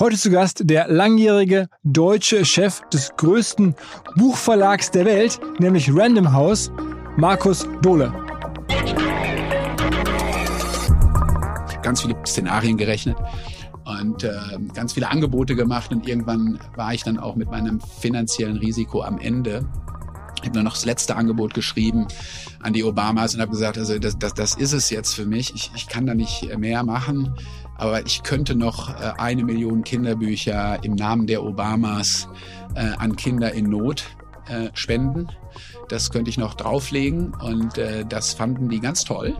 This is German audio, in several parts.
Heute zu Gast der langjährige deutsche Chef des größten Buchverlags der Welt, nämlich Random House, Markus Dohle. Ganz viele Szenarien gerechnet und äh, ganz viele Angebote gemacht und irgendwann war ich dann auch mit meinem finanziellen Risiko am Ende. Ich habe nur noch das letzte Angebot geschrieben an die Obamas und habe gesagt, also das, das, das ist es jetzt für mich. Ich, ich kann da nicht mehr machen. Aber ich könnte noch äh, eine Million Kinderbücher im Namen der Obamas äh, an Kinder in Not äh, spenden. Das könnte ich noch drauflegen und äh, das fanden die ganz toll.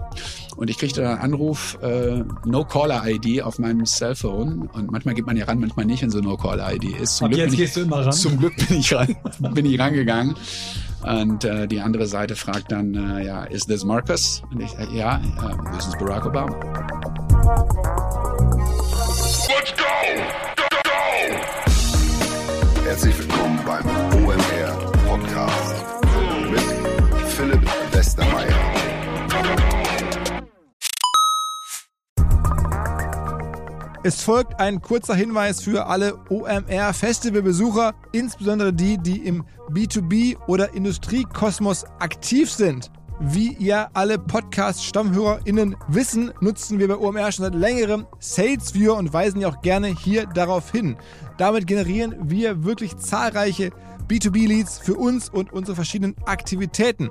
Und ich kriegte dann einen Anruf, äh, No-Caller-ID auf meinem Cellphone. Und manchmal geht man ja ran, manchmal nicht, wenn so No-Caller-ID ist. Zum Ab Glück jetzt ich, gehst du immer ran. Zum Glück bin ich, ran, bin ich rangegangen. Und äh, die andere Seite fragt dann, äh, ja, is this Marcus? Und ich, äh, ja, uh, this is Barack Obama. Herzlich willkommen beim OMR Podcast mit Philipp Westermeier. Es folgt ein kurzer Hinweis für alle OMR-Festivalbesucher, insbesondere die, die im B2B- oder Industriekosmos aktiv sind. Wie ihr alle Podcast-StammhörerInnen wissen, nutzen wir bei OMR schon seit längerem SalesViewer und weisen ja auch gerne hier darauf hin. Damit generieren wir wirklich zahlreiche B2B-Leads für uns und unsere verschiedenen Aktivitäten.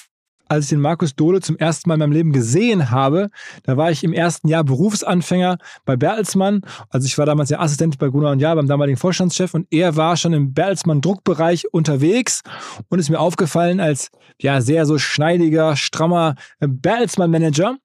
als ich den Markus Dohle zum ersten Mal in meinem Leben gesehen habe, da war ich im ersten Jahr Berufsanfänger bei Bertelsmann. Also ich war damals ja Assistent bei Gunnar und Jahr beim damaligen Vorstandschef und er war schon im Bertelsmann Druckbereich unterwegs und ist mir aufgefallen als ja sehr so schneidiger, strammer Bertelsmann Manager.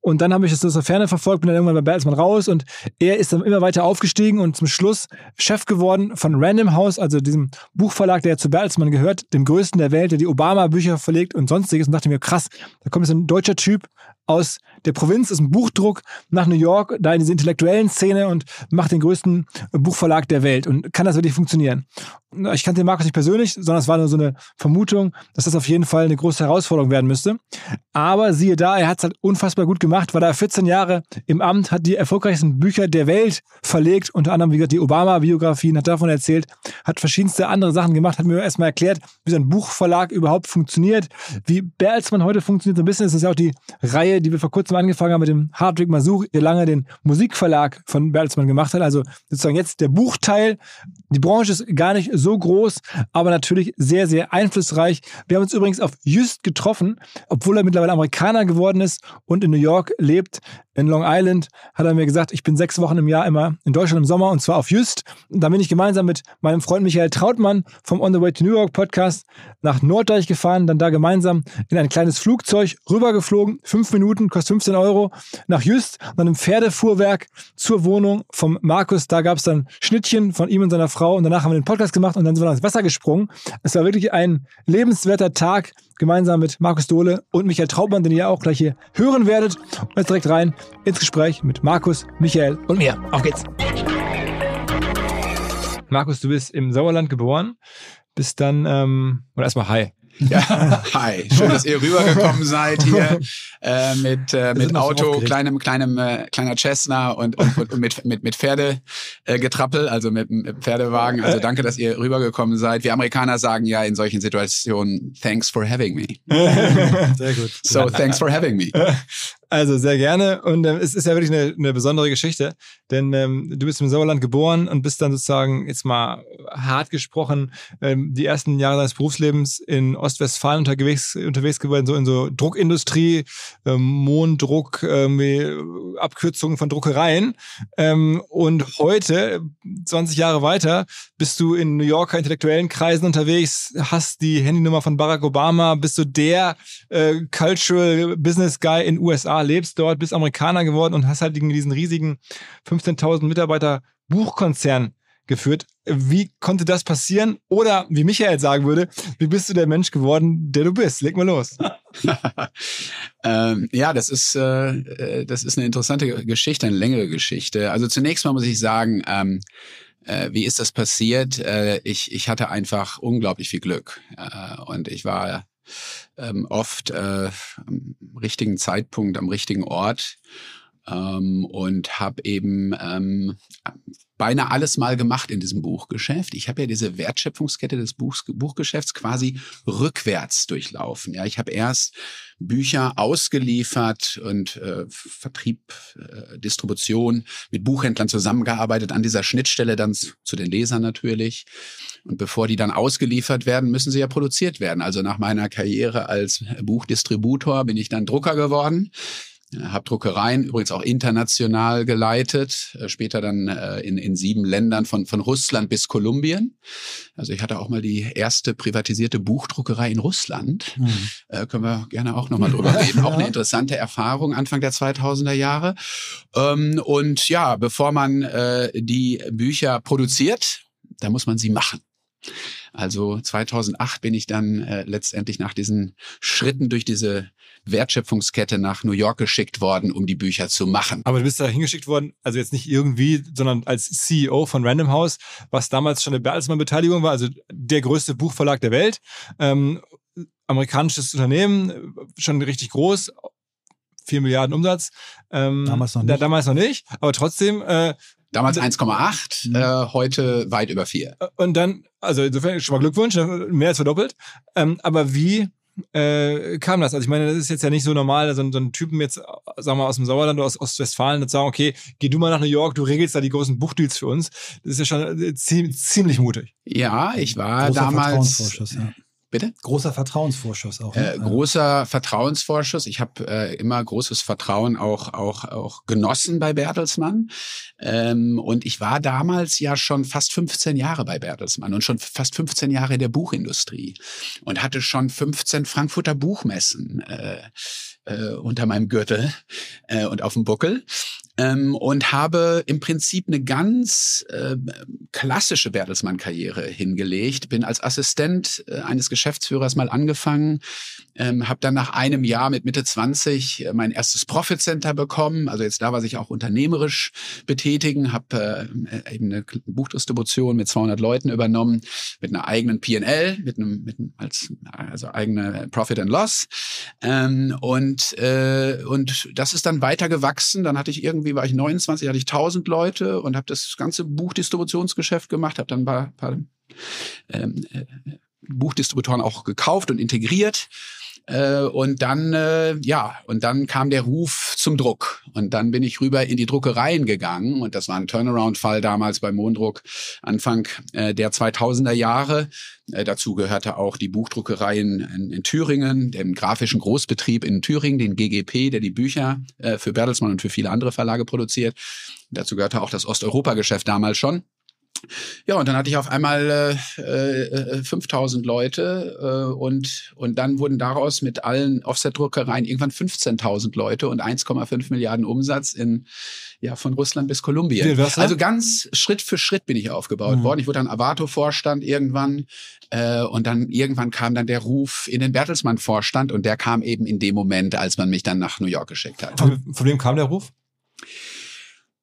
Und dann habe ich es aus der Ferne verfolgt, bin dann irgendwann bei Bertelsmann raus und er ist dann immer weiter aufgestiegen und zum Schluss Chef geworden von Random House, also diesem Buchverlag, der zu Bertelsmann gehört, dem größten der Welt, der die Obama-Bücher verlegt und sonstiges. Und dachte mir, krass, da kommt jetzt ein deutscher Typ aus der Provinz, aus dem Buchdruck nach New York, da in diese intellektuellen Szene und macht den größten Buchverlag der Welt. Und kann das wirklich funktionieren? Ich kannte den Markus nicht persönlich, sondern es war nur so eine Vermutung, dass das auf jeden Fall eine große Herausforderung werden müsste. Aber siehe da, er hat es halt unfassbar gut gemacht, war da 14 Jahre im Amt, hat die erfolgreichsten Bücher der Welt verlegt, unter anderem, wie gesagt, die Obama-Biografien, hat davon erzählt, hat verschiedenste andere Sachen gemacht, hat mir erstmal erklärt, wie so ein Buchverlag überhaupt funktioniert, wie Bertelsmann heute funktioniert. So ein bisschen ist das ja auch die Reihe, die wir vor kurzem angefangen haben mit dem Hardwick Masuch, der lange den Musikverlag von Bertelsmann gemacht hat. Also sozusagen jetzt der Buchteil. Die Branche ist gar nicht so groß, aber natürlich sehr, sehr einflussreich. Wir haben uns übrigens auf Just getroffen, obwohl er mittlerweile Amerikaner geworden ist und in New York lebt. In Long Island hat er mir gesagt, ich bin sechs Wochen im Jahr immer in Deutschland im Sommer und zwar auf Just. Da bin ich gemeinsam mit meinem Freund Michael Trautmann vom On the Way to New York Podcast nach Norddeich gefahren, dann da gemeinsam in ein kleines Flugzeug rübergeflogen. Fünf Minuten, kostet 15 Euro nach Just, dann im Pferdefuhrwerk zur Wohnung vom Markus. Da gab es dann Schnittchen von ihm und seiner Frau und danach haben wir den Podcast gemacht und dann sind wir ins Wasser gesprungen. Es war wirklich ein lebenswerter Tag gemeinsam mit Markus Dohle und Michael Traubmann, den ihr auch gleich hier hören werdet. Und jetzt direkt rein ins Gespräch mit Markus, Michael und mir. Auf geht's! Markus, du bist im Sauerland geboren, bist dann, ähm, oder erstmal hi. Ja, hi. Schön, dass ihr rübergekommen seid hier äh, mit äh, mit Auto, kleinem kleinem äh, kleiner Cessna und, und, und mit mit mit Pferdegetrappel, äh, also mit, mit Pferdewagen. Also danke, dass ihr rübergekommen seid. Wir Amerikaner sagen ja in solchen Situationen Thanks for having me. Sehr gut. So thanks for having me. Also sehr gerne. Und ähm, es ist ja wirklich eine, eine besondere Geschichte, denn ähm, du bist im Sauerland geboren und bist dann sozusagen jetzt mal hart gesprochen ähm, die ersten Jahre deines Berufslebens in Ostwestfalen unterwegs, unterwegs geworden, so in so Druckindustrie, ähm, Monddruck, ähm, Abkürzungen von Druckereien. Ähm, und heute, 20 Jahre weiter, bist du in New Yorker intellektuellen Kreisen unterwegs, hast die Handynummer von Barack Obama, bist du der äh, Cultural Business Guy in USA, lebst dort, bist Amerikaner geworden und hast halt diesen riesigen 15.000 Mitarbeiter Buchkonzern geführt. Wie konnte das passieren? Oder wie Michael sagen würde, wie bist du der Mensch geworden, der du bist? Leg mal los. ähm, ja, das ist, äh, äh, das ist eine interessante Geschichte, eine längere Geschichte. Also zunächst mal muss ich sagen, ähm, äh, wie ist das passiert? Äh, ich, ich hatte einfach unglaublich viel Glück. Äh, und ich war ähm, oft äh, am richtigen Zeitpunkt, am richtigen Ort ähm, und habe eben ähm, beinahe alles mal gemacht in diesem Buchgeschäft. Ich habe ja diese Wertschöpfungskette des Buchs, Buchgeschäfts quasi rückwärts durchlaufen. Ja, ich habe erst Bücher ausgeliefert und äh, Vertrieb, äh, Distribution mit Buchhändlern zusammengearbeitet an dieser Schnittstelle dann zu den Lesern natürlich. Und bevor die dann ausgeliefert werden, müssen sie ja produziert werden. Also nach meiner Karriere als Buchdistributor bin ich dann Drucker geworden habe Druckereien übrigens auch international geleitet, äh, später dann äh, in, in sieben Ländern von, von Russland bis Kolumbien. Also ich hatte auch mal die erste privatisierte Buchdruckerei in Russland. Mhm. Äh, können wir gerne auch nochmal drüber reden. Auch eine interessante Erfahrung Anfang der 2000er Jahre. Ähm, und ja, bevor man äh, die Bücher produziert, da muss man sie machen. Also 2008 bin ich dann äh, letztendlich nach diesen Schritten durch diese Wertschöpfungskette nach New York geschickt worden, um die Bücher zu machen. Aber du bist da hingeschickt worden, also jetzt nicht irgendwie, sondern als CEO von Random House, was damals schon eine Bertelsmann-Beteiligung war, also der größte Buchverlag der Welt. Ähm, amerikanisches Unternehmen, schon richtig groß, 4 Milliarden Umsatz. Ähm, damals noch nicht. Da, damals noch nicht, aber trotzdem. Äh, Damals 1,8, mhm. äh, heute weit über 4. Und dann, also insofern schon mal Glückwunsch, mehr als verdoppelt. Ähm, aber wie äh, kam das? Also ich meine, das ist jetzt ja nicht so normal, so, so ein Typen jetzt, sagen wir mal, aus dem Sauerland oder aus Ostwestfalen, und sagen, okay, geh du mal nach New York, du regelst da die großen Buchdeals für uns. Das ist ja schon äh, ziemlich mutig. Ja, ich war Großer damals. Ja. Bitte? Großer Vertrauensvorschuss auch. Ne? Äh, großer Vertrauensvorschuss. Ich habe äh, immer großes Vertrauen auch auch auch genossen bei Bertelsmann. Ähm, und ich war damals ja schon fast 15 Jahre bei Bertelsmann und schon fast 15 Jahre in der Buchindustrie und hatte schon 15 Frankfurter Buchmessen äh, äh, unter meinem Gürtel äh, und auf dem Buckel ähm, und habe im Prinzip eine ganz äh, klassische Bertelsmann-Karriere hingelegt. Bin als Assistent äh, eines Geschäftsführers mal angefangen, ähm, habe dann nach einem Jahr mit Mitte 20 äh, mein erstes Profit Center bekommen. Also jetzt da war ich auch unternehmerisch betätigen, habe äh, eben eine Buchdistribution mit 200 Leuten übernommen, mit einer eigenen P&L, mit einem, mit einem als also eigene Profit and Loss ähm, und äh, und das ist dann weiter gewachsen. Dann hatte ich irgendwie irgendwie war ich 29, hatte ich 1000 Leute und habe das ganze Buchdistributionsgeschäft gemacht, habe dann ein paar, paar ähm, äh, Buchdistributoren auch gekauft und integriert äh, und dann, äh, ja, und dann kam der Ruf zum Druck. Und dann bin ich rüber in die Druckereien gegangen. Und das war ein Turnaround-Fall damals bei Mondruck Anfang äh, der 2000er Jahre. Äh, dazu gehörte auch die Buchdruckereien in, in, Thüringen, dem grafischen Großbetrieb in Thüringen, den GGP, der die Bücher äh, für Bertelsmann und für viele andere Verlage produziert. Dazu gehörte auch das Osteuropa-Geschäft damals schon. Ja, und dann hatte ich auf einmal äh, äh, 5000 Leute äh, und, und dann wurden daraus mit allen Offset-Druckereien irgendwann 15.000 Leute und 1,5 Milliarden Umsatz in, ja, von Russland bis Kolumbien. Also ganz Schritt für Schritt bin ich aufgebaut mhm. worden. Ich wurde dann Avato-Vorstand irgendwann äh, und dann irgendwann kam dann der Ruf in den Bertelsmann-Vorstand und der kam eben in dem Moment, als man mich dann nach New York geschickt hat. Von, von wem kam der Ruf?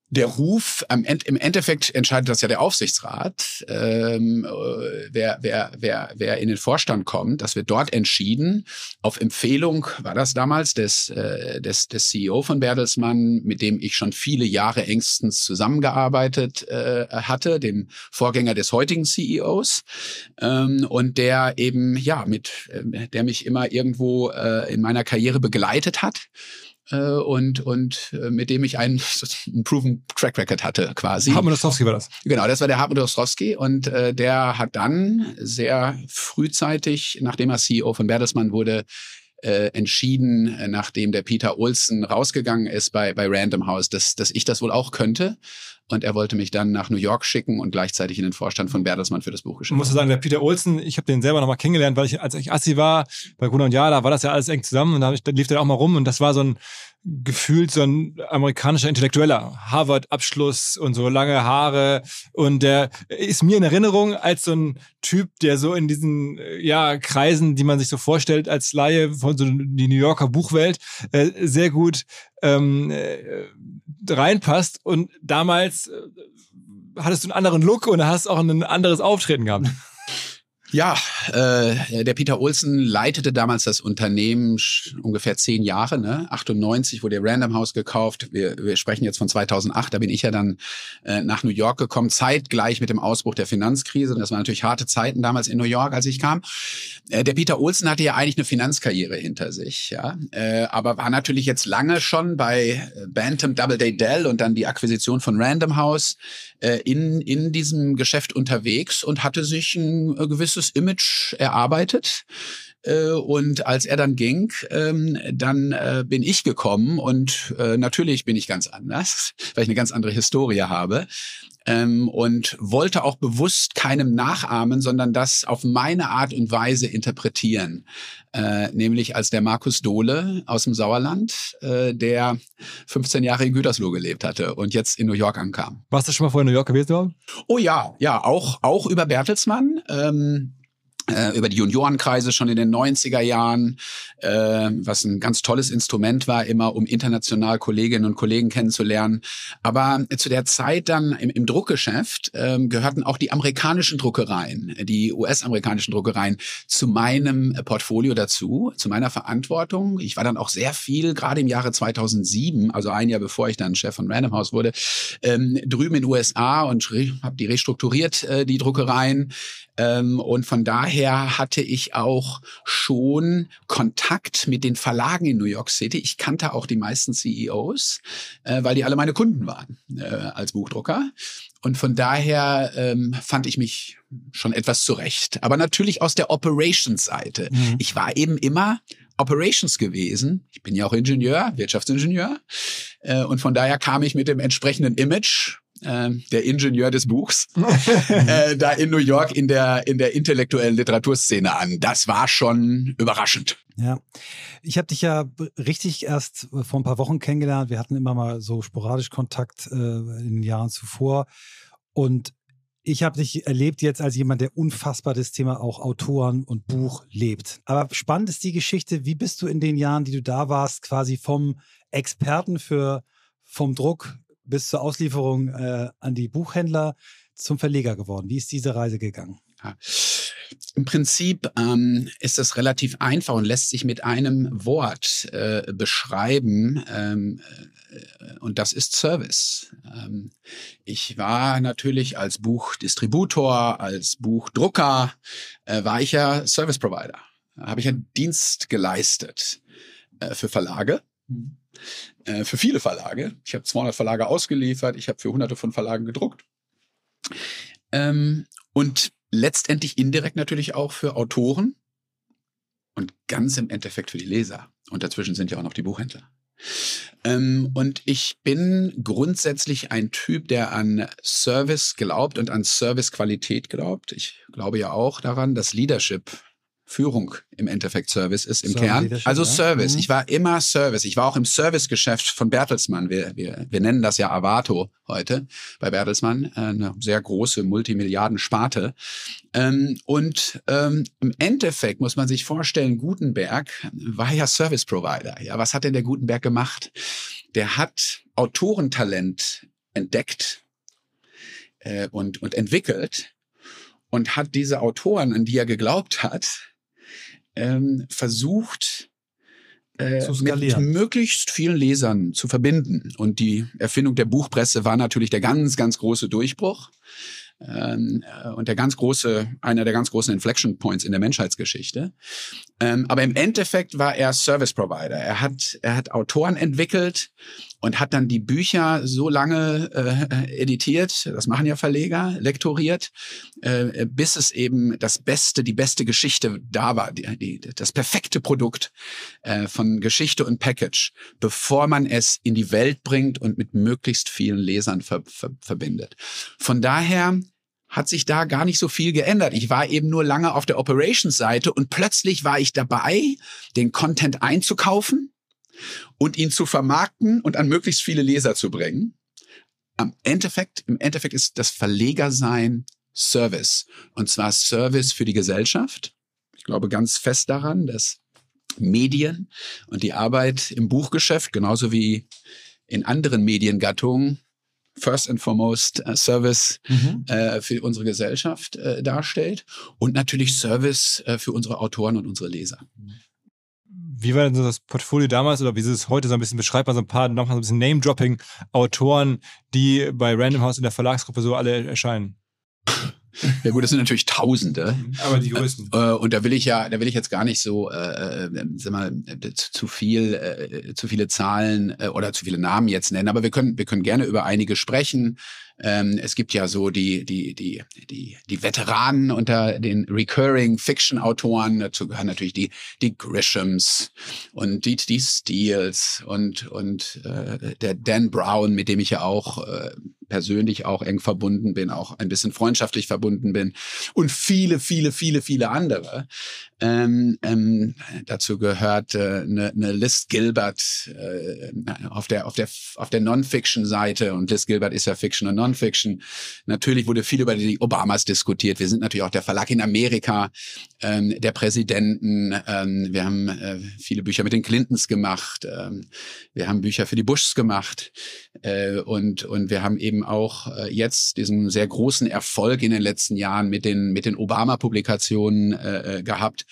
Der Ruf, im Endeffekt entscheidet das ja der Aufsichtsrat, ähm, äh, wer, wer, wer, wer in den Vorstand kommt. Das wird dort entschieden. Auf Empfehlung war das damals des, äh, des, des CEO von Bertelsmann, mit dem ich schon viele Jahre engstens zusammengearbeitet äh, hatte, dem Vorgänger des heutigen CEOs. Ähm, und der eben, ja, mit, äh, der mich immer irgendwo äh, in meiner Karriere begleitet hat und, und äh, mit dem ich einen, einen proven Track Record hatte quasi. Hartmut Ostrowski war das. Genau, das war der Hartmut Ostrowski und äh, der hat dann sehr frühzeitig, nachdem er CEO von Bertelsmann wurde, äh, entschieden, äh, nachdem der Peter Olsen rausgegangen ist bei, bei Random House, dass, dass ich das wohl auch könnte. Und er wollte mich dann nach New York schicken und gleichzeitig in den Vorstand von Bertelsmann für das Buch geschickt. Ich muss sagen, der Peter Olsen, ich habe den selber nochmal kennengelernt, weil ich, als ich Assi war, bei Gruner und Ja, da war das ja alles eng zusammen und da lief der auch mal rum und das war so ein gefühlt so ein amerikanischer Intellektueller. Harvard-Abschluss und so lange Haare. Und der ist mir in Erinnerung als so ein Typ, der so in diesen ja, Kreisen, die man sich so vorstellt als Laie von so die New Yorker Buchwelt, äh, sehr gut ähm, äh, reinpasst. Und damals äh, hattest du einen anderen Look und hast auch ein anderes Auftreten gehabt. Ja, äh, der Peter Olsen leitete damals das Unternehmen ungefähr zehn Jahre. Ne? 98 wurde Random House gekauft. Wir, wir sprechen jetzt von 2008. Da bin ich ja dann äh, nach New York gekommen, zeitgleich mit dem Ausbruch der Finanzkrise. Das waren natürlich harte Zeiten damals in New York, als ich kam. Äh, der Peter Olsen hatte ja eigentlich eine Finanzkarriere hinter sich, ja, äh, aber war natürlich jetzt lange schon bei Bantam Doubleday Dell und dann die Akquisition von Random House äh, in in diesem Geschäft unterwegs und hatte sich ein äh, gewisses gutes Image erarbeitet. Äh, und als er dann ging, ähm, dann äh, bin ich gekommen und äh, natürlich bin ich ganz anders, weil ich eine ganz andere Historie habe. Ähm, und wollte auch bewusst keinem nachahmen, sondern das auf meine Art und Weise interpretieren. Äh, nämlich als der Markus Dohle aus dem Sauerland, äh, der 15 Jahre in Gütersloh gelebt hatte und jetzt in New York ankam. Warst du schon mal vorher in New York gewesen? Oh ja, ja, auch, auch über Bertelsmann. Ähm, äh, über die Juniorenkreise schon in den 90er Jahren, äh, was ein ganz tolles Instrument war, immer um international Kolleginnen und Kollegen kennenzulernen. Aber zu der Zeit dann im, im Druckgeschäft äh, gehörten auch die amerikanischen Druckereien, die US-amerikanischen Druckereien zu meinem Portfolio dazu, zu meiner Verantwortung. Ich war dann auch sehr viel, gerade im Jahre 2007, also ein Jahr bevor ich dann Chef von Random House wurde, ähm, drüben in den USA und habe die restrukturiert, äh, die Druckereien. Ähm, und von daher hatte ich auch schon Kontakt mit den Verlagen in New York City. Ich kannte auch die meisten CEOs, äh, weil die alle meine Kunden waren äh, als Buchdrucker. Und von daher ähm, fand ich mich schon etwas zurecht. Aber natürlich aus der Operations-Seite. Mhm. Ich war eben immer Operations gewesen. Ich bin ja auch Ingenieur, Wirtschaftsingenieur. Äh, und von daher kam ich mit dem entsprechenden Image äh, der Ingenieur des Buchs, äh, da in New York in der, in der intellektuellen Literaturszene an. Das war schon überraschend. Ja, ich habe dich ja richtig erst äh, vor ein paar Wochen kennengelernt. Wir hatten immer mal so sporadisch Kontakt äh, in den Jahren zuvor. Und ich habe dich erlebt jetzt als jemand, der unfassbar das Thema auch Autoren und Buch lebt. Aber spannend ist die Geschichte, wie bist du in den Jahren, die du da warst, quasi vom Experten für vom Druck bis zur Auslieferung äh, an die Buchhändler zum Verleger geworden. Wie ist diese Reise gegangen? Ja. Im Prinzip ähm, ist es relativ einfach und lässt sich mit einem Wort äh, beschreiben ähm, äh, und das ist Service. Ähm, ich war natürlich als Buchdistributor, als Buchdrucker, äh, war ich ja Service Provider. Da habe ich einen Dienst geleistet äh, für Verlage. Mhm äh, für viele Verlage. Ich habe 200 Verlage ausgeliefert, ich habe für hunderte von Verlagen gedruckt. Ähm, und letztendlich indirekt natürlich auch für Autoren und ganz im Endeffekt für die Leser. Und dazwischen sind ja auch noch die Buchhändler. Ähm, und ich bin grundsätzlich ein Typ, der an Service glaubt und an Servicequalität glaubt. Ich glaube ja auch daran, dass Leadership Führung im Endeffekt Service ist im Service Kern. Also ja. Service. Mhm. Ich war immer Service. Ich war auch im Servicegeschäft von Bertelsmann. Wir, wir, wir nennen das ja Avato heute bei Bertelsmann. Äh, eine sehr große Multimilliarden-Sparte. Ähm, und ähm, im Endeffekt muss man sich vorstellen, Gutenberg war ja Service Provider. Ja, was hat denn der Gutenberg gemacht? Der hat Autorentalent entdeckt äh, und, und entwickelt und hat diese Autoren, an die er geglaubt hat, ähm, versucht, äh, mit möglichst vielen Lesern zu verbinden. Und die Erfindung der Buchpresse war natürlich der ganz, ganz große Durchbruch. ähm, äh, und der ganz große, einer der ganz großen Inflection Points in der Menschheitsgeschichte. Ähm, aber im Endeffekt war er Service Provider. Er hat, er hat Autoren entwickelt und hat dann die Bücher so lange äh, editiert, das machen ja Verleger, lektoriert, äh, bis es eben das Beste, die beste Geschichte da war, die, die, das perfekte Produkt äh, von Geschichte und Package, bevor man es in die Welt bringt und mit möglichst vielen Lesern ver, ver, verbindet. Von daher hat sich da gar nicht so viel geändert. Ich war eben nur lange auf der Operations-Seite und plötzlich war ich dabei, den Content einzukaufen und ihn zu vermarkten und an möglichst viele Leser zu bringen. Am Endeffekt, im Endeffekt ist das Verlegersein Service. Und zwar Service für die Gesellschaft. Ich glaube ganz fest daran, dass Medien und die Arbeit im Buchgeschäft, genauso wie in anderen Mediengattungen, first and foremost uh, Service mhm. äh, für unsere Gesellschaft äh, darstellt und natürlich Service äh, für unsere Autoren und unsere Leser. Wie war denn so das Portfolio damals oder wie ist es heute so ein bisschen beschreibbar, so ein paar, nochmal so ein bisschen Name-Dropping-Autoren, die bei Random House in der Verlagsgruppe so alle erscheinen? Ja gut, das sind natürlich Tausende. Aber die größten. Äh, und da will ich ja, da will ich jetzt gar nicht so, äh, äh sag mal, zu viel, äh, zu viele Zahlen äh, oder zu viele Namen jetzt nennen. Aber wir können, wir können gerne über einige sprechen. Ähm, es gibt ja so die, die, die, die, die Veteranen unter den Recurring Fiction Autoren. Dazu gehören natürlich die, die Grishams und die, die Steels und, und äh, der Dan Brown, mit dem ich ja auch äh, persönlich auch eng verbunden bin, auch ein bisschen freundschaftlich verbunden bin und viele, viele, viele, viele andere. Ähm, ähm, dazu gehört eine äh, ne, ne Liz Gilbert äh, auf der auf der auf der Non-Fiction-Seite und Liz Gilbert ist ja Fiction und Non-Fiction. Natürlich wurde viel über die Obamas diskutiert. Wir sind natürlich auch der Verlag in Amerika, ähm, der Präsidenten. Ähm, wir haben äh, viele Bücher mit den Clintons gemacht. Ähm, wir haben Bücher für die Bushs gemacht äh, und und wir haben eben auch äh, jetzt diesen sehr großen Erfolg in den letzten Jahren mit den mit den Obama-Publikationen äh, äh gehabt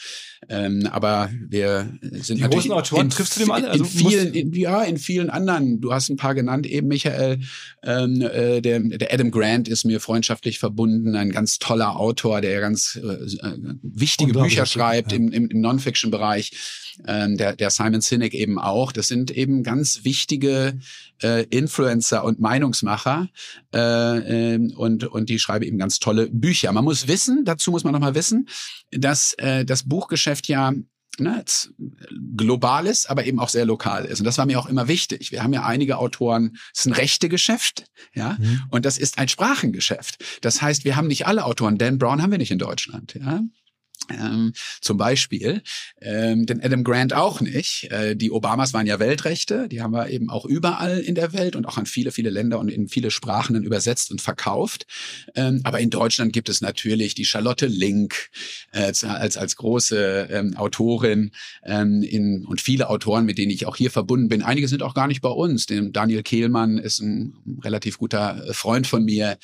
ähm, aber wir sind die natürlich großen Autoren in, triffst du dem alle? Also in vielen, in, ja, in vielen anderen. Du hast ein paar genannt, eben Michael. Ähm, äh, der, der Adam Grant ist mir freundschaftlich verbunden, ein ganz toller Autor, der ganz äh, äh wichtige Bücher schreibt ja. im, im, im Non-Fiction-Bereich. Ähm, der, der Simon Sinek eben auch. Das sind eben ganz wichtige äh, Influencer und Meinungsmacher äh, äh, und, und die schreiben eben ganz tolle Bücher. Man muss wissen, dazu muss man nochmal wissen, dass äh, das Buchgeschäft ja ne, global ist, aber eben auch sehr lokal ist. Und das war mir auch immer wichtig. Wir haben ja einige Autoren, es ist ein rechte Geschäft, ja, mhm. und das ist ein Sprachengeschäft. Das heißt, wir haben nicht alle Autoren. Dan Brown haben wir nicht in Deutschland, ja. Ähm, zum Beispiel, ähm, den Adam Grant auch nicht. Äh, die Obamas waren ja Weltrechte, die haben wir eben auch überall in der Welt und auch an viele, viele Länder und in viele Sprachen übersetzt und verkauft. Ähm, aber in Deutschland gibt es natürlich die Charlotte Link äh, als, als große ähm, Autorin ähm, in, und viele Autoren, mit denen ich auch hier verbunden bin. Einige sind auch gar nicht bei uns. Den Daniel Kehlmann ist ein relativ guter äh, Freund von mir.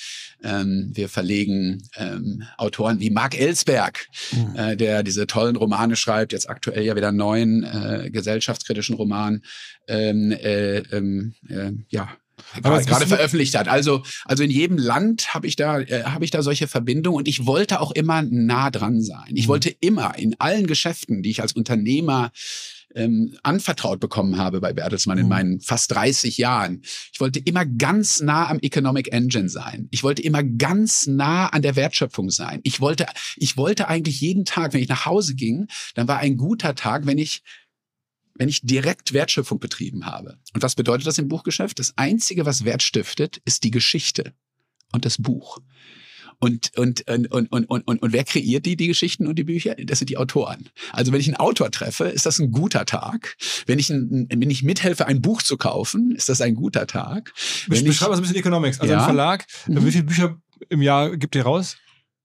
Ähm, wir verlegen ähm, Autoren wie Mark Ellsberg. Mhm äh, der diese tollen Romane schreibt, jetzt aktuell ja wieder einen neuen äh, gesellschaftskritischen Roman. Ähm, äh, ähm, äh, ja, gerade, gerade veröffentlicht hat. Also, also in jedem Land habe ich da, äh, habe ich da solche Verbindungen und ich wollte auch immer nah dran sein. Ich mhm. wollte immer in allen Geschäften, die ich als Unternehmer ähm, anvertraut bekommen habe bei Bertelsmann in mhm. meinen fast 30 Jahren. Ich wollte immer ganz nah am Economic Engine sein. Ich wollte immer ganz nah an der Wertschöpfung sein. Ich wollte, ich wollte eigentlich jeden Tag, wenn ich nach Hause ging, dann war ein guter Tag, wenn ich wenn ich direkt Wertschöpfung betrieben habe. Und was bedeutet das im Buchgeschäft? Das Einzige, was Wert stiftet, ist die Geschichte und das Buch. Und, und, und, und, und, und, und, wer kreiert die, die Geschichten und die Bücher? Das sind die Autoren. Also wenn ich einen Autor treffe, ist das ein guter Tag. Wenn ich, ein, wenn ich mithelfe, ein Buch zu kaufen, ist das ein guter Tag. Wenn Beschreib mal ein bisschen Economics. Also ja. ein Verlag, mhm. wie viele Bücher im Jahr gibt ihr raus?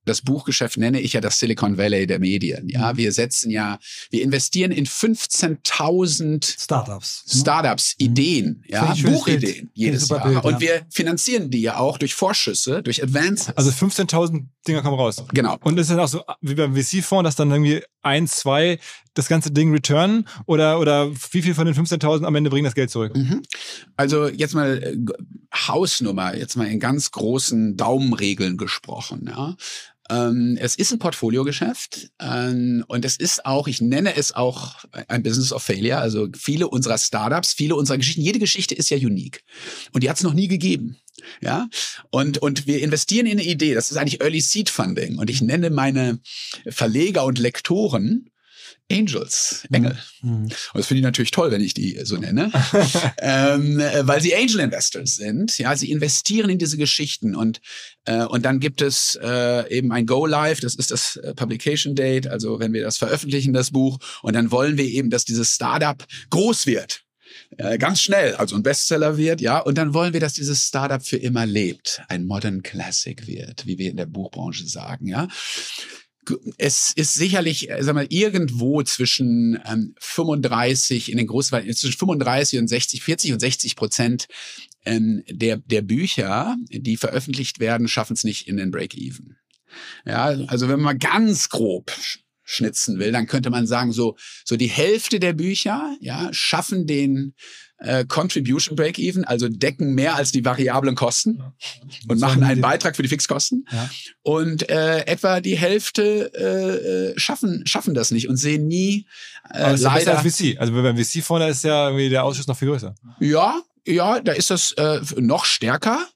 Das Buchgeschäft nenne ich ja das Silicon Valley der Medien. Ja, mhm. wir setzen ja, wir investieren in 15.000 Startups, ne? Startups, mhm. Ideen, ja, Buchideen jedes Jahr. Bild, Und wir finanzieren die ja auch durch Vorschüsse, durch Advances. Also 15.000 Dinger kommen raus. Genau. Und ist dann auch so wie beim VC-Fonds, dass dann irgendwie ein, zwei das ganze Ding returnen oder, oder wie viel von den 15.000 am Ende bringen das Geld zurück? Mhm. Also jetzt mal äh, Hausnummer, jetzt mal in ganz großen Daumenregeln gesprochen. Ja. Ähm, es ist ein Portfoliogeschäft ähm, und es ist auch, ich nenne es auch ein Business of Failure. Also viele unserer Startups, viele unserer Geschichten, jede Geschichte ist ja unique und die hat es noch nie gegeben. Ja, und, und wir investieren in eine Idee. Das ist eigentlich Early Seed Funding. Und ich nenne meine Verleger und Lektoren Angels, Engel. Mhm. Und das finde ich natürlich toll, wenn ich die so nenne, ähm, äh, weil sie Angel Investors sind. Ja, sie investieren in diese Geschichten und äh, und dann gibt es äh, eben ein Go Live. Das ist das äh, Publication Date. Also wenn wir das veröffentlichen, das Buch, und dann wollen wir eben, dass dieses Startup groß wird. Äh, ganz schnell, also ein Bestseller wird, ja, und dann wollen wir, dass dieses Startup für immer lebt, ein Modern Classic wird, wie wir in der Buchbranche sagen, ja es ist sicherlich, äh, sag mal, irgendwo zwischen ähm, 35 in den Großwald, zwischen 35 und 60, 40 und 60 Prozent ähm, der, der Bücher, die veröffentlicht werden, schaffen es nicht in den Break-Even. Ja, also wenn man ganz grob schnitzen will, dann könnte man sagen, so, so die Hälfte der Bücher, ja, schaffen den äh, Contribution Break-Even, also decken mehr als die variablen Kosten ja. und machen einen Beitrag für die Fixkosten. Ja. Und äh, etwa die Hälfte äh, schaffen schaffen das nicht und sehen nie äh, Aber das ist leider als VC. Also beim VC vorne ist ja irgendwie der Ausschuss noch viel größer. Ja, ja, da ist das äh, noch stärker.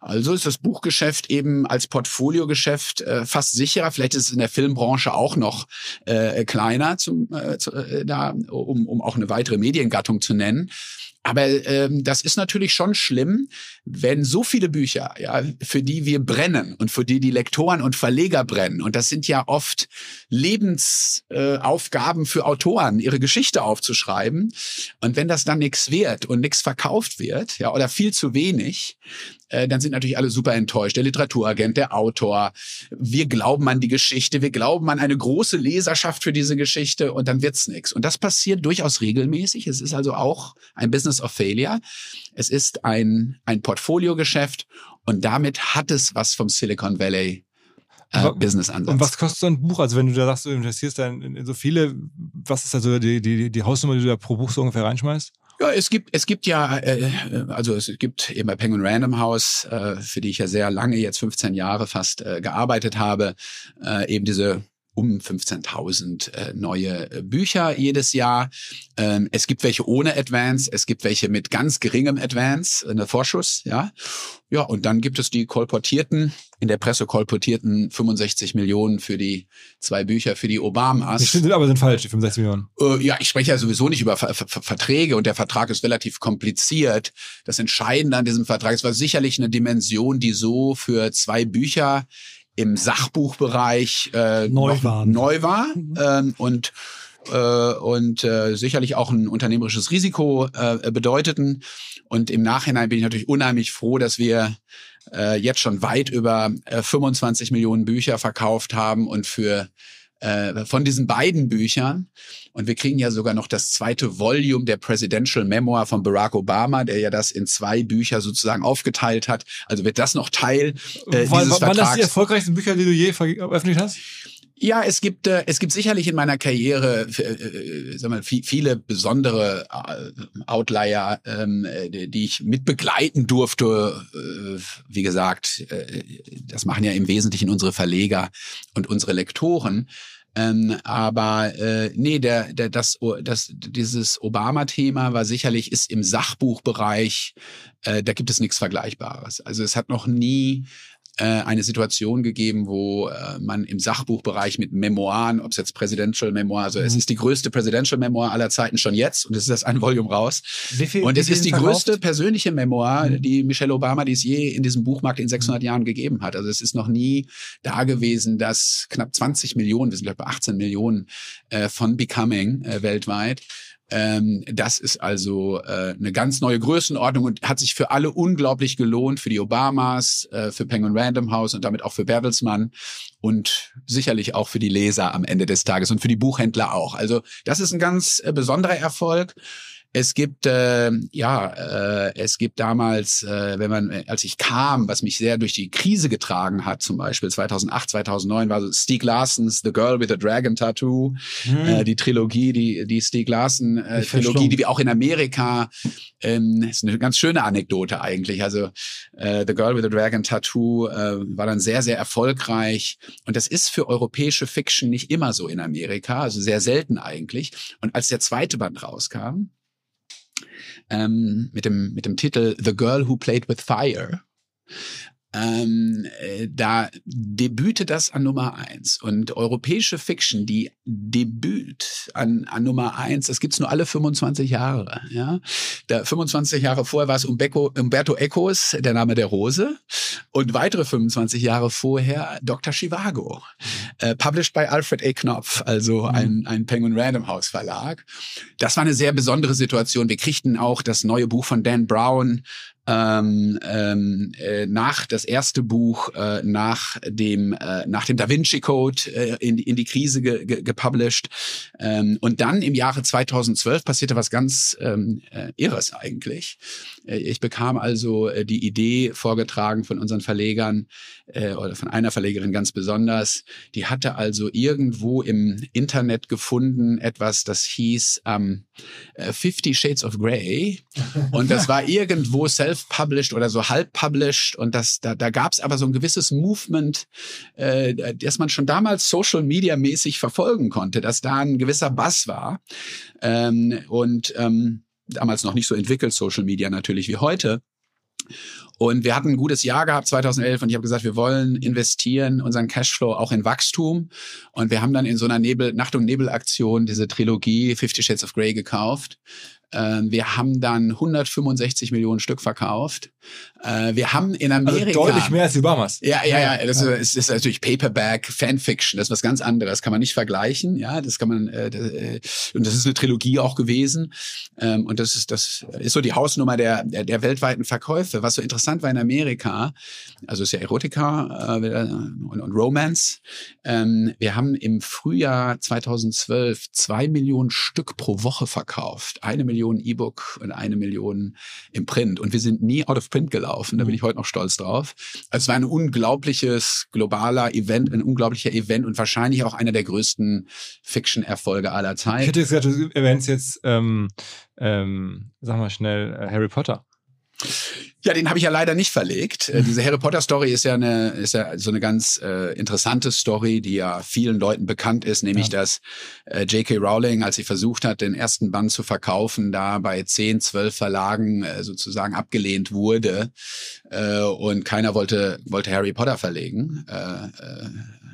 Also ist das Buchgeschäft eben als Portfoliogeschäft äh, fast sicherer. Vielleicht ist es in der Filmbranche auch noch äh, kleiner, zum, äh, zu, äh, da, um, um auch eine weitere Mediengattung zu nennen. Aber ähm, das ist natürlich schon schlimm, wenn so viele Bücher, ja, für die wir brennen und für die die Lektoren und Verleger brennen, und das sind ja oft Lebensaufgaben äh, für Autoren, ihre Geschichte aufzuschreiben. Und wenn das dann nichts wird und nichts verkauft wird, ja, oder viel zu wenig, äh, dann sind natürlich alle super enttäuscht. Der Literaturagent, der Autor. Wir glauben an die Geschichte, wir glauben an eine große Leserschaft für diese Geschichte und dann wird's nichts. Und das passiert durchaus regelmäßig. Es ist also auch ein Business of Failure. Es ist ein, ein Portfoliogeschäft und damit hat es was vom Silicon Valley äh, Business-Ansatz. Und was kostet so ein Buch? Also wenn du da sagst, du investierst dann in so viele, was ist also die, die, die Hausnummer, die du da pro Buch so ungefähr reinschmeißt? Ja, es gibt, es gibt ja, äh, also es gibt eben bei Penguin Random House, äh, für die ich ja sehr lange, jetzt 15 Jahre fast äh, gearbeitet habe, äh, eben diese um 15.000 äh, neue äh, Bücher jedes Jahr. Ähm, es gibt welche ohne Advance, es gibt welche mit ganz geringem Advance, eine Vorschuss, ja. Ja, und dann gibt es die kolportierten, in der Presse kolportierten 65 Millionen für die zwei Bücher für die Obamas. Die sind aber sind falsch, die 65 Millionen. Äh, ja, ich spreche ja sowieso nicht über Ver Ver Verträge und der Vertrag ist relativ kompliziert. Das Entscheidende an diesem Vertrag, es war sicherlich eine Dimension, die so für zwei Bücher im Sachbuchbereich äh, neu, waren. neu war mhm. ähm, und äh, und äh, sicherlich auch ein unternehmerisches Risiko äh, bedeuteten. Und im Nachhinein bin ich natürlich unheimlich froh, dass wir äh, jetzt schon weit über äh, 25 Millionen Bücher verkauft haben und für äh, von diesen beiden Büchern. Und wir kriegen ja sogar noch das zweite Volume der Presidential Memoir von Barack Obama, der ja das in zwei Bücher sozusagen aufgeteilt hat. Also wird das noch Teil äh, war, dieses Vertrags. Waren das die erfolgreichsten Bücher, die du je veröffentlicht hast? Ja, es gibt äh, es gibt sicherlich in meiner Karriere äh, äh, sag mal, viele besondere äh, Outlier, ähm, äh, die ich mitbegleiten durfte. Äh, wie gesagt, äh, das machen ja im Wesentlichen unsere Verleger und unsere Lektoren. Ähm, aber äh, nee, der, der, das, das, dieses Obama-Thema war sicherlich, ist im Sachbuchbereich, äh, da gibt es nichts Vergleichbares. Also es hat noch nie eine Situation gegeben, wo äh, man im Sachbuchbereich mit Memoiren, ob es jetzt Presidential Memoir, also mhm. es ist die größte Presidential Memoir aller Zeiten schon jetzt und es ist das ein Volume raus. Wie viel, und es ist die verkauft? größte persönliche Memoir, mhm. die Michelle Obama, die es je in diesem Buchmarkt in 600 mhm. Jahren gegeben hat. Also es ist noch nie da gewesen, dass knapp 20 Millionen, wir sind glaube ich bei 18 Millionen äh, von Becoming äh, weltweit ähm, das ist also äh, eine ganz neue Größenordnung und hat sich für alle unglaublich gelohnt, für die Obamas, äh, für Penguin Random House und damit auch für Bertelsmann und sicherlich auch für die Leser am Ende des Tages und für die Buchhändler auch. Also das ist ein ganz äh, besonderer Erfolg. Es gibt äh, ja, äh, es gibt damals, äh, wenn man, als ich kam, was mich sehr durch die Krise getragen hat, zum Beispiel 2008, 2009, war so Stieg Larsens The Girl with the Dragon Tattoo, hm. äh, die Trilogie, die die Stieg Larsen äh, Trilogie, die wir auch in Amerika, ähm, ist eine ganz schöne Anekdote eigentlich. Also äh, The Girl with the Dragon Tattoo äh, war dann sehr sehr erfolgreich und das ist für europäische Fiction nicht immer so in Amerika, also sehr selten eigentlich. Und als der zweite Band rauskam ähm, mit, dem, mit dem Titel The Girl Who Played with Fire. Ähm, äh, da debüte das an Nummer eins. Und europäische Fiction, die Debüt an, an Nummer eins, das gibt's nur alle 25 Jahre. Ja? Da 25 Jahre vorher war es Umberto, Umberto Ecos, der Name der Rose. Und weitere 25 Jahre vorher Dr. Chivago. Äh, published by Alfred A. Knopf, also mhm. ein, ein Penguin Random House Verlag. Das war eine sehr besondere Situation. Wir kriegten auch das neue Buch von Dan Brown, ähm, ähm, äh, nach das erste Buch äh, nach dem äh, nach dem Da Vinci Code äh, in, in die Krise ge, ge, gepublished ähm, und dann im Jahre 2012 passierte was ganz ähm, äh, irres eigentlich. Äh, ich bekam also die Idee vorgetragen von unseren Verlegern oder von einer Verlegerin ganz besonders. Die hatte also irgendwo im Internet gefunden etwas, das hieß ähm, äh, Fifty Shades of Grey und das war irgendwo self self-published oder so halb-published und das, da, da gab es aber so ein gewisses Movement, äh, das man schon damals Social-Media-mäßig verfolgen konnte, dass da ein gewisser Bass war ähm, und ähm, damals noch nicht so entwickelt Social Media natürlich wie heute. Und wir hatten ein gutes Jahr gehabt 2011 und ich habe gesagt, wir wollen investieren unseren Cashflow auch in Wachstum. Und wir haben dann in so einer Nebel, Nacht- und Nebel-Aktion diese Trilogie Fifty Shades of Grey gekauft. Ähm, wir haben dann 165 Millionen Stück verkauft. Äh, wir haben in also Amerika. Also deutlich mehr als die Bahamas. Ja, ja, ja. Das. Ist, ist natürlich Paperback, Fanfiction. Das ist was ganz anderes. Kann man nicht vergleichen. Ja, das kann man, äh, das, äh, und das ist eine Trilogie auch gewesen. Ähm, und das ist, das ist so die Hausnummer der, der, der weltweiten Verkäufe. Was so interessant war in Amerika, also ist ja Erotika äh, und, und Romance. Ähm, wir haben im Frühjahr 2012 zwei Millionen Stück pro Woche verkauft. Eine Million Million E-Book und eine Million im Print. Und wir sind nie out of print gelaufen. Da bin mhm. ich heute noch stolz drauf. Also es war ein unglaubliches globaler Event, ein unglaublicher Event und wahrscheinlich auch einer der größten Fiction-Erfolge aller Zeiten. Ich hätte jetzt gesagt, du erwähnst jetzt, ähm, ähm, sag mal schnell, äh, Harry Potter. Ja, den habe ich ja leider nicht verlegt. Äh, diese Harry Potter Story ist ja eine ist ja so eine ganz äh, interessante Story, die ja vielen Leuten bekannt ist, nämlich ja. dass äh, J.K. Rowling, als sie versucht hat, den ersten Band zu verkaufen, da bei 10, 12 Verlagen äh, sozusagen abgelehnt wurde äh, und keiner wollte wollte Harry Potter verlegen, äh, äh,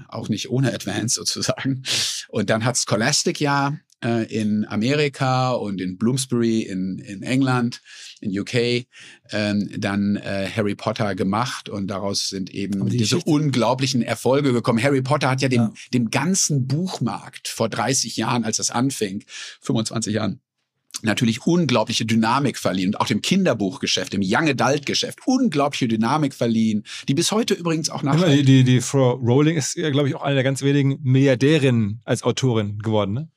auch nicht ohne Advance sozusagen. Und dann hat Scholastic ja äh, in Amerika und in Bloomsbury in, in England, in UK, ähm, dann äh, Harry Potter gemacht und daraus sind eben die diese Geschichte. unglaublichen Erfolge gekommen. Harry Potter hat ja dem, ja. dem ganzen Buchmarkt vor 30 Jahren, als das anfing, 25 Jahren, natürlich unglaubliche Dynamik verliehen und auch dem Kinderbuchgeschäft, dem Young Adult Geschäft unglaubliche Dynamik verliehen, die bis heute übrigens auch nach die, die, die Frau Rowling ist ja glaube ich auch eine der ganz wenigen Milliardärinnen als Autorin geworden, ne?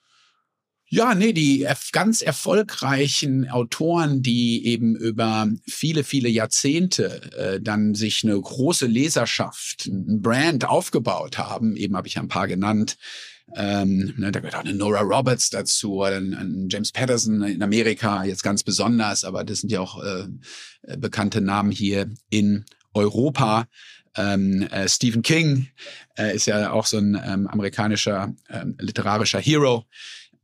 Ja, nee, die ganz erfolgreichen Autoren, die eben über viele, viele Jahrzehnte äh, dann sich eine große Leserschaft, ein Brand aufgebaut haben, eben habe ich ein paar genannt, ähm, ne, da gehört auch eine Nora Roberts dazu oder ein, ein, James Patterson in Amerika jetzt ganz besonders, aber das sind ja auch äh, äh bekannte Namen hier in Europa. Ähm, äh, Stephen King äh, ist ja auch so ein ähm, amerikanischer ähm, literarischer Hero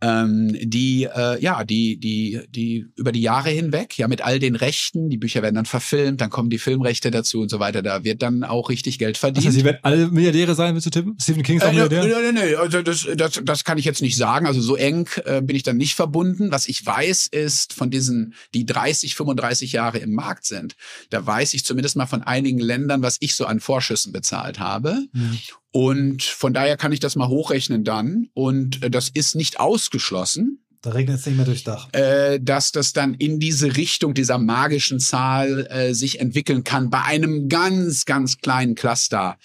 ähm, die äh, ja die die die über die Jahre hinweg ja mit all den Rechten die Bücher werden dann verfilmt dann kommen die Filmrechte dazu und so weiter. Da wird dann auch richtig Geld verdient. also sie werden alle Milliardäre sein willst du tippen? Stephen King ist auch äh, Milliardär. nee, nee, nee, also das, das, das kann ich jetzt nicht sagen. Also so eng äh, bin ich dann nicht verbunden. Was ich weiß ist von diesen die 30 35 Jahre im Markt sind da weiß ich zumindest mal von einigen Ländern was ich so an Vorschüssen bezahlt habe. Mhm. Und von daher kann ich das mal hochrechnen dann. Und äh, das ist nicht ausgeschlossen. Da regnet es nicht mehr durchs Dach. Äh, dass das dann in diese Richtung dieser magischen Zahl äh, sich entwickeln kann bei einem ganz, ganz kleinen Cluster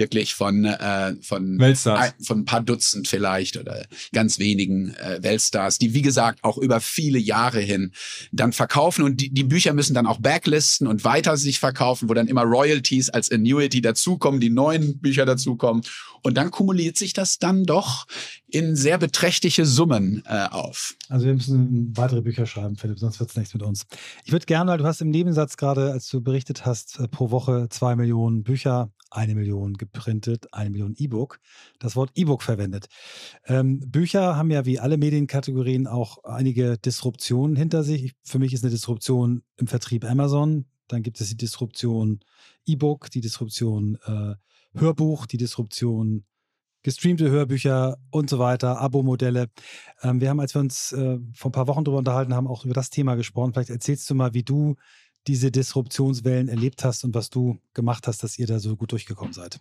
wirklich von äh, von Weltstars. ein, von ein paar Dutzend vielleicht oder ganz wenigen äh, Weltstars, die wie gesagt auch über viele Jahre hin dann verkaufen und die, die Bücher müssen dann auch backlisten und weiter sich verkaufen, wo dann immer Royalties als Annuity dazukommen, die neuen Bücher dazukommen und dann kumuliert sich das dann doch in sehr beträchtliche Summen äh, auf. Also wir müssen weitere Bücher schreiben, Philipp, sonst wird es nichts mit uns. Ich würde gerne, weil du hast im Nebensatz gerade, als du berichtet hast, äh, pro Woche zwei Millionen Bücher, eine Million geprintet, eine Million E-Book, das Wort E-Book verwendet. Ähm, Bücher haben ja wie alle Medienkategorien auch einige Disruptionen hinter sich. Für mich ist eine Disruption im Vertrieb Amazon. Dann gibt es die Disruption E-Book, die Disruption äh, Hörbuch, die Disruption gestreamte Hörbücher und so weiter, Abo-Modelle. Ähm, wir haben, als wir uns äh, vor ein paar Wochen darüber unterhalten haben, auch über das Thema gesprochen. Vielleicht erzählst du mal, wie du diese Disruptionswellen erlebt hast und was du gemacht hast, dass ihr da so gut durchgekommen seid.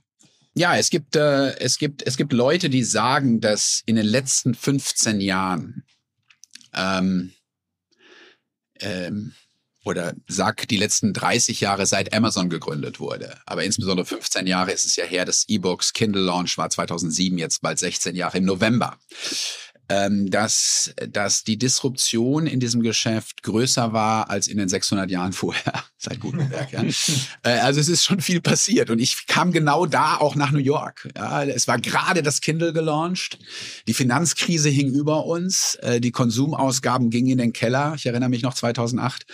Ja, es gibt, äh, es gibt, es gibt Leute, die sagen, dass in den letzten 15 Jahren ähm, ähm, oder sag die letzten 30 Jahre seit Amazon gegründet wurde. Aber insbesondere 15 Jahre ist es ja her, das E-Books Kindle Launch war 2007, jetzt bald 16 Jahre im November. Ähm, dass, dass die Disruption in diesem Geschäft größer war als in den 600 Jahren vorher, seit Gutenberg. Ja. äh, also es ist schon viel passiert und ich kam genau da auch nach New York. Ja. Es war gerade das Kindle gelauncht, die Finanzkrise hing über uns, äh, die Konsumausgaben gingen in den Keller. Ich erinnere mich noch 2008,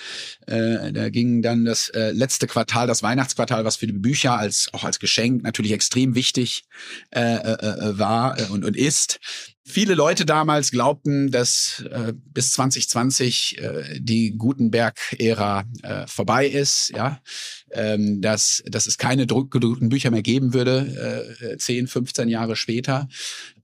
äh, da ging dann das äh, letzte Quartal, das Weihnachtsquartal, was für die Bücher als auch als Geschenk natürlich extrem wichtig äh, äh, äh war und, und ist. Viele Leute damals glaubten, dass äh, bis 2020 äh, die Gutenberg-Ära äh, vorbei ist, ja, ähm, dass, dass es keine gedruckten Bücher mehr geben würde, äh, 10, 15 Jahre später,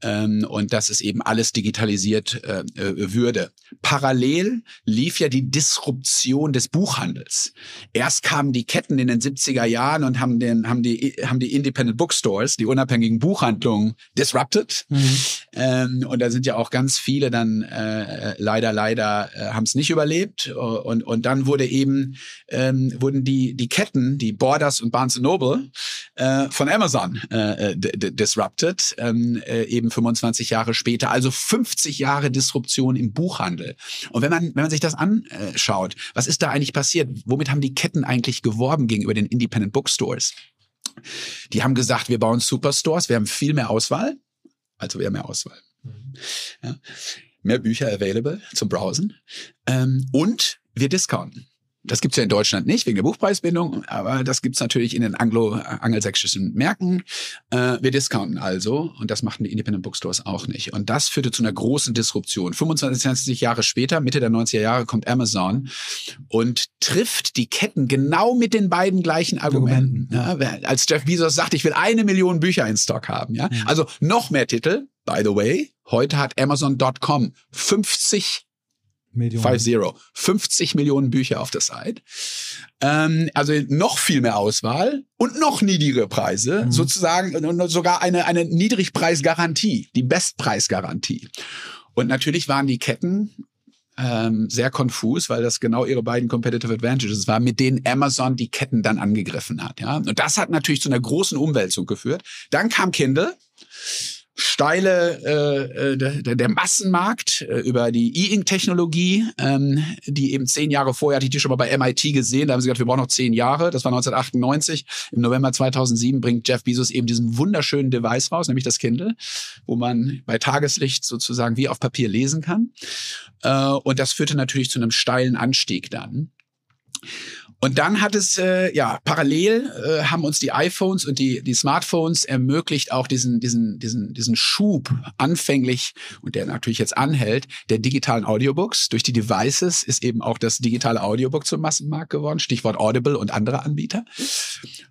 ähm, und dass es eben alles digitalisiert äh, äh, würde. Parallel lief ja die Disruption des Buchhandels. Erst kamen die Ketten in den 70er Jahren und haben, den, haben, die, haben die Independent Bookstores, die unabhängigen Buchhandlungen, disrupted. Mhm. Ähm, und da sind ja auch ganz viele dann äh, leider, leider äh, haben es nicht überlebt. Und, und dann wurde eben, ähm, wurden die, die Ketten, die Borders und Barnes Noble, äh, von Amazon äh, äh disrupted, ähm, äh, eben 25 Jahre später, also 50 Jahre Disruption im Buchhandel. Und wenn man, wenn man sich das anschaut, was ist da eigentlich passiert? Womit haben die Ketten eigentlich geworben gegenüber den Independent Bookstores? Die haben gesagt, wir bauen Superstores, wir haben viel mehr Auswahl, also wir haben mehr Auswahl. Mhm. Ja. Mehr Bücher available zum Browsen ähm, und wir discounten. Das gibt's ja in Deutschland nicht wegen der Buchpreisbindung, aber das gibt's natürlich in den anglo angelsächsischen Märkten. Äh, wir discounten also und das machten die Independent Bookstores auch nicht. Und das führte zu einer großen Disruption. 25, 20 Jahre später, Mitte der 90er Jahre, kommt Amazon und trifft die Ketten genau mit den beiden gleichen Argumenten. Ja, als Jeff Bezos sagt, ich will eine Million Bücher in Stock haben. Ja? Also noch mehr Titel. By the way, heute hat Amazon.com 50 Millionen. Five Zero. 50 Millionen Bücher auf der Site. Ähm, also noch viel mehr Auswahl und noch niedrigere Preise, mhm. sozusagen und sogar eine, eine Niedrigpreisgarantie, die Bestpreisgarantie. Und natürlich waren die Ketten ähm, sehr konfus, weil das genau ihre beiden Competitive Advantages war, mit denen Amazon die Ketten dann angegriffen hat. Ja? Und das hat natürlich zu einer großen Umwälzung geführt. Dann kam Kindle steile äh, äh, der, der Massenmarkt äh, über die E-Ink-Technologie, ähm, die eben zehn Jahre vorher hatte ich die schon mal bei MIT gesehen. Da haben sie gesagt, wir brauchen noch zehn Jahre. Das war 1998. Im November 2007 bringt Jeff Bezos eben diesen wunderschönen Device raus, nämlich das Kindle, wo man bei Tageslicht sozusagen wie auf Papier lesen kann. Äh, und das führte natürlich zu einem steilen Anstieg dann. Und dann hat es, äh, ja, parallel äh, haben uns die iPhones und die, die Smartphones ermöglicht, auch diesen, diesen, diesen, diesen Schub anfänglich, und der natürlich jetzt anhält, der digitalen Audiobooks. Durch die Devices ist eben auch das digitale Audiobook zum Massenmarkt geworden, Stichwort Audible und andere Anbieter.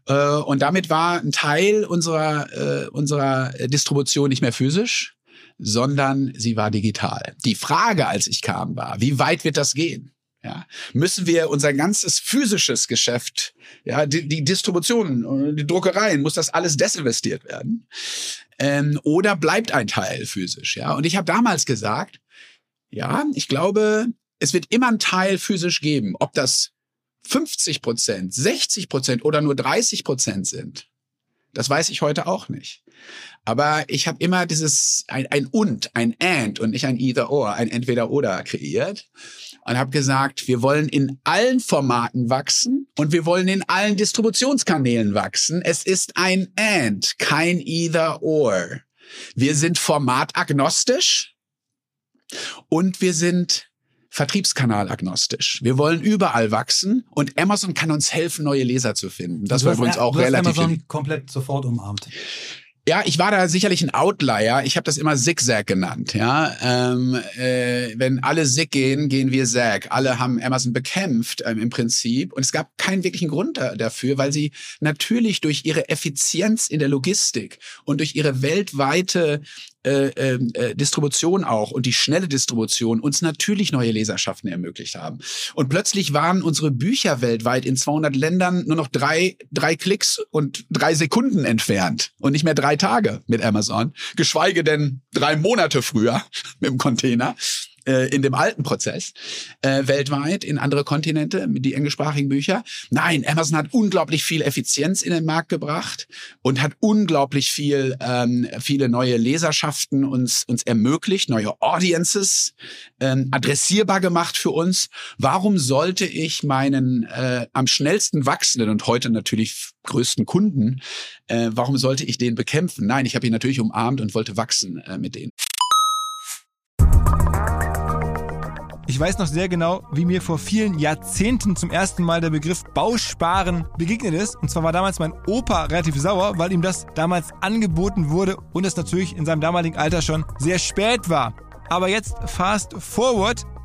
Äh, und damit war ein Teil unserer, äh, unserer Distribution nicht mehr physisch, sondern sie war digital. Die Frage, als ich kam, war, wie weit wird das gehen? Ja, müssen wir unser ganzes physisches Geschäft, ja, die, die Distribution, die Druckereien, muss das alles desinvestiert werden? Ähm, oder bleibt ein Teil physisch? Ja, und ich habe damals gesagt, ja, ich glaube, es wird immer ein Teil physisch geben, ob das 50 Prozent, 60 Prozent oder nur 30 Prozent sind. Das weiß ich heute auch nicht. Aber ich habe immer dieses ein, ein und, ein and und nicht ein either or, ein entweder oder kreiert und habe gesagt, wir wollen in allen Formaten wachsen und wir wollen in allen Distributionskanälen wachsen. Es ist ein and, kein either or. Wir sind formatagnostisch und wir sind vertriebskanalagnostisch. Wir wollen überall wachsen und Amazon kann uns helfen, neue Leser zu finden. Das war übrigens auch du hast relativ Amazon komplett sofort umarmt. Ja, ich war da sicherlich ein Outlier. Ich habe das immer Zigzag genannt. Ja, ähm, äh, wenn alle Zig gehen, gehen wir Zag. Alle haben Amazon bekämpft ähm, im Prinzip und es gab keinen wirklichen Grund da, dafür, weil sie natürlich durch ihre Effizienz in der Logistik und durch ihre weltweite äh, äh, Distribution auch und die schnelle Distribution uns natürlich neue Leserschaften ermöglicht haben. Und plötzlich waren unsere Bücher weltweit in 200 Ländern nur noch drei, drei Klicks und drei Sekunden entfernt und nicht mehr drei Tage mit Amazon, geschweige denn drei Monate früher mit dem Container äh, in dem alten Prozess äh, weltweit in andere Kontinente mit die englischsprachigen Bücher. Nein, Amazon hat unglaublich viel Effizienz in den Markt gebracht und hat unglaublich viel ähm, viele neue Leserschaften uns uns ermöglicht, neue Audiences ähm, adressierbar gemacht für uns. Warum sollte ich meinen äh, am schnellsten wachsenden und heute natürlich größten Kunden, äh, warum sollte ich den bekämpfen? Nein, ich habe ihn natürlich umarmt und wollte wachsen äh, mit denen. Weiß noch sehr genau, wie mir vor vielen Jahrzehnten zum ersten Mal der Begriff Bausparen begegnet ist. Und zwar war damals mein Opa relativ sauer, weil ihm das damals angeboten wurde und es natürlich in seinem damaligen Alter schon sehr spät war. Aber jetzt fast forward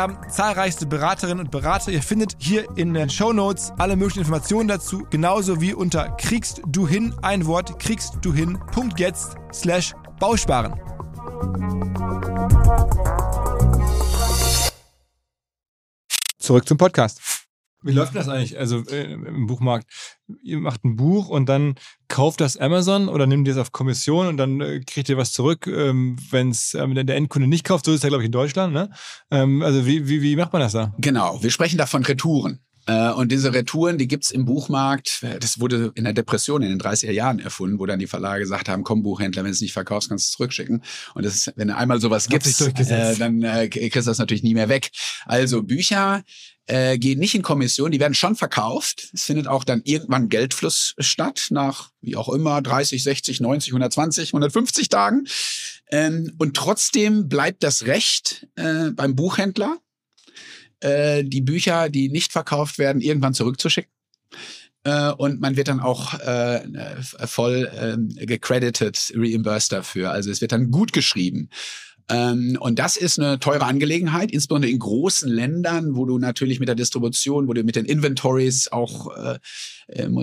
haben zahlreichste Beraterinnen und Berater. Ihr findet hier in den Show Notes alle möglichen Informationen dazu, genauso wie unter kriegst du hin ein Wort kriegst du hin jetzt slash Bausparen. Zurück zum Podcast. Wie läuft das eigentlich? Also äh, im Buchmarkt, ihr macht ein Buch und dann kauft das Amazon oder nimmt ihr es auf Kommission und dann äh, kriegt ihr was zurück, ähm, wenn es ähm, der Endkunde nicht kauft. So ist es ja, glaube ich, in Deutschland. Ne? Ähm, also wie, wie, wie macht man das da? Genau, wir sprechen da von Retouren. Äh, Und diese Retouren, die gibt's im Buchmarkt. Das wurde in der Depression in den 30er Jahren erfunden, wo dann die Verlage gesagt haben, komm Buchhändler, wenn du es nicht verkaufst, kannst du es zurückschicken. Und das ist, wenn du einmal sowas gibst, äh, dann äh, kriegst du das natürlich nie mehr weg. Also Bücher äh, gehen nicht in Kommission, die werden schon verkauft. Es findet auch dann irgendwann Geldfluss statt, nach wie auch immer 30, 60, 90, 120, 150 Tagen. Ähm, und trotzdem bleibt das Recht äh, beim Buchhändler, äh, die Bücher, die nicht verkauft werden, irgendwann zurückzuschicken. Äh, und man wird dann auch äh, voll ähm, gecredited, reimbursed dafür. Also es wird dann gut geschrieben. Ähm, und das ist eine teure Angelegenheit, insbesondere in großen Ländern, wo du natürlich mit der Distribution, wo du mit den Inventories auch, äh,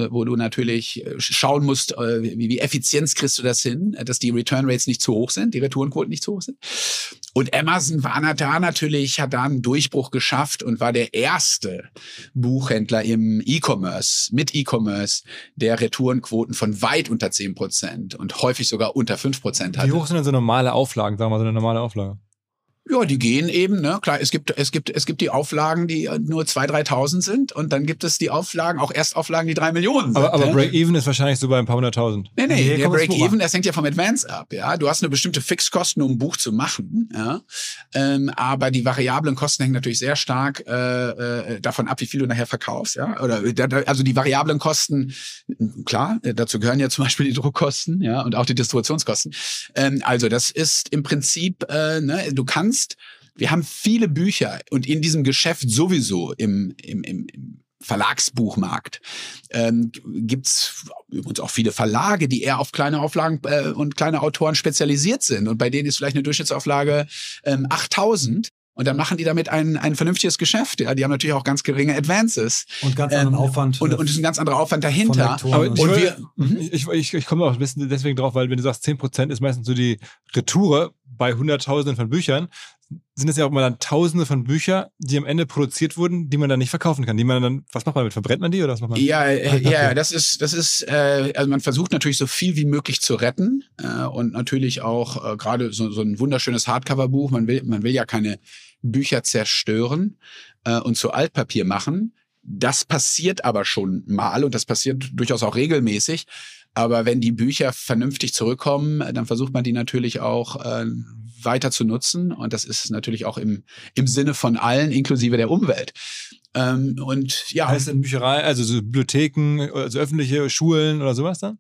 wo du natürlich äh, schauen musst, äh, wie, wie effizient kriegst du das hin, dass die Return Rates nicht zu hoch sind, die Retourenquoten nicht zu hoch sind. Und Amazon war da natürlich, hat da einen Durchbruch geschafft und war der erste Buchhändler im E-Commerce, mit E-Commerce, der Retourenquoten von weit unter 10 Prozent und häufig sogar unter 5 Prozent hatte. Wie hoch sind denn so normale Auflagen, sagen wir mal so eine normale Auflage? Ja, die gehen eben, ne? Klar, es gibt, es gibt, es gibt die Auflagen, die äh, nur 2.000, 3.000 sind und dann gibt es die Auflagen, auch Erstauflagen, die drei Millionen sind. Aber, aber ne? Break-Even ist wahrscheinlich so bei ein paar hunderttausend. Nee, nee, Nee, der Break-Even, das hängt ja vom Advance ab, ja. Du hast eine bestimmte Fixkosten, um ein Buch zu machen, ja. Ähm, aber die variablen Kosten hängen natürlich sehr stark äh, äh, davon ab, wie viel du nachher verkaufst, ja. Oder äh, also die variablen Kosten, klar, dazu gehören ja zum Beispiel die Druckkosten, ja, und auch die Distributionskosten. Ähm, also das ist im Prinzip, äh, ne, du kannst wir haben viele Bücher und in diesem Geschäft sowieso im, im, im, im Verlagsbuchmarkt ähm, gibt es übrigens auch viele Verlage, die eher auf kleine Auflagen äh, und kleine Autoren spezialisiert sind und bei denen ist vielleicht eine Durchschnittsauflage ähm, 8000 und dann machen die damit ein, ein vernünftiges Geschäft. Ja, die haben natürlich auch ganz geringe Advances. Und ganz anderen ähm, Aufwand. Und, und ist ein ganz anderer Aufwand dahinter. Aber ich, und wir, mhm. ich, ich, ich komme auch ein bisschen deswegen drauf, weil wenn du sagst, 10% ist meistens so die Retoure bei Hunderttausenden von Büchern, sind es ja auch immer dann Tausende von Büchern, die am Ende produziert wurden, die man dann nicht verkaufen kann. Die man dann, was macht man damit? Verbrennt man die oder was macht man? Ja, äh, ja, das ist, das ist, äh, also man versucht natürlich so viel wie möglich zu retten äh, und natürlich auch äh, gerade so, so ein wunderschönes Hardcover-Buch. Man will, man will ja keine Bücher zerstören äh, und zu Altpapier machen. Das passiert aber schon mal und das passiert durchaus auch regelmäßig. Aber wenn die Bücher vernünftig zurückkommen, dann versucht man die natürlich auch äh, weiter zu nutzen. Und das ist natürlich auch im, im Sinne von allen, inklusive der Umwelt. Ähm, und ja. Heißt in Bücherei, also so Bibliotheken, also öffentliche Schulen oder sowas dann?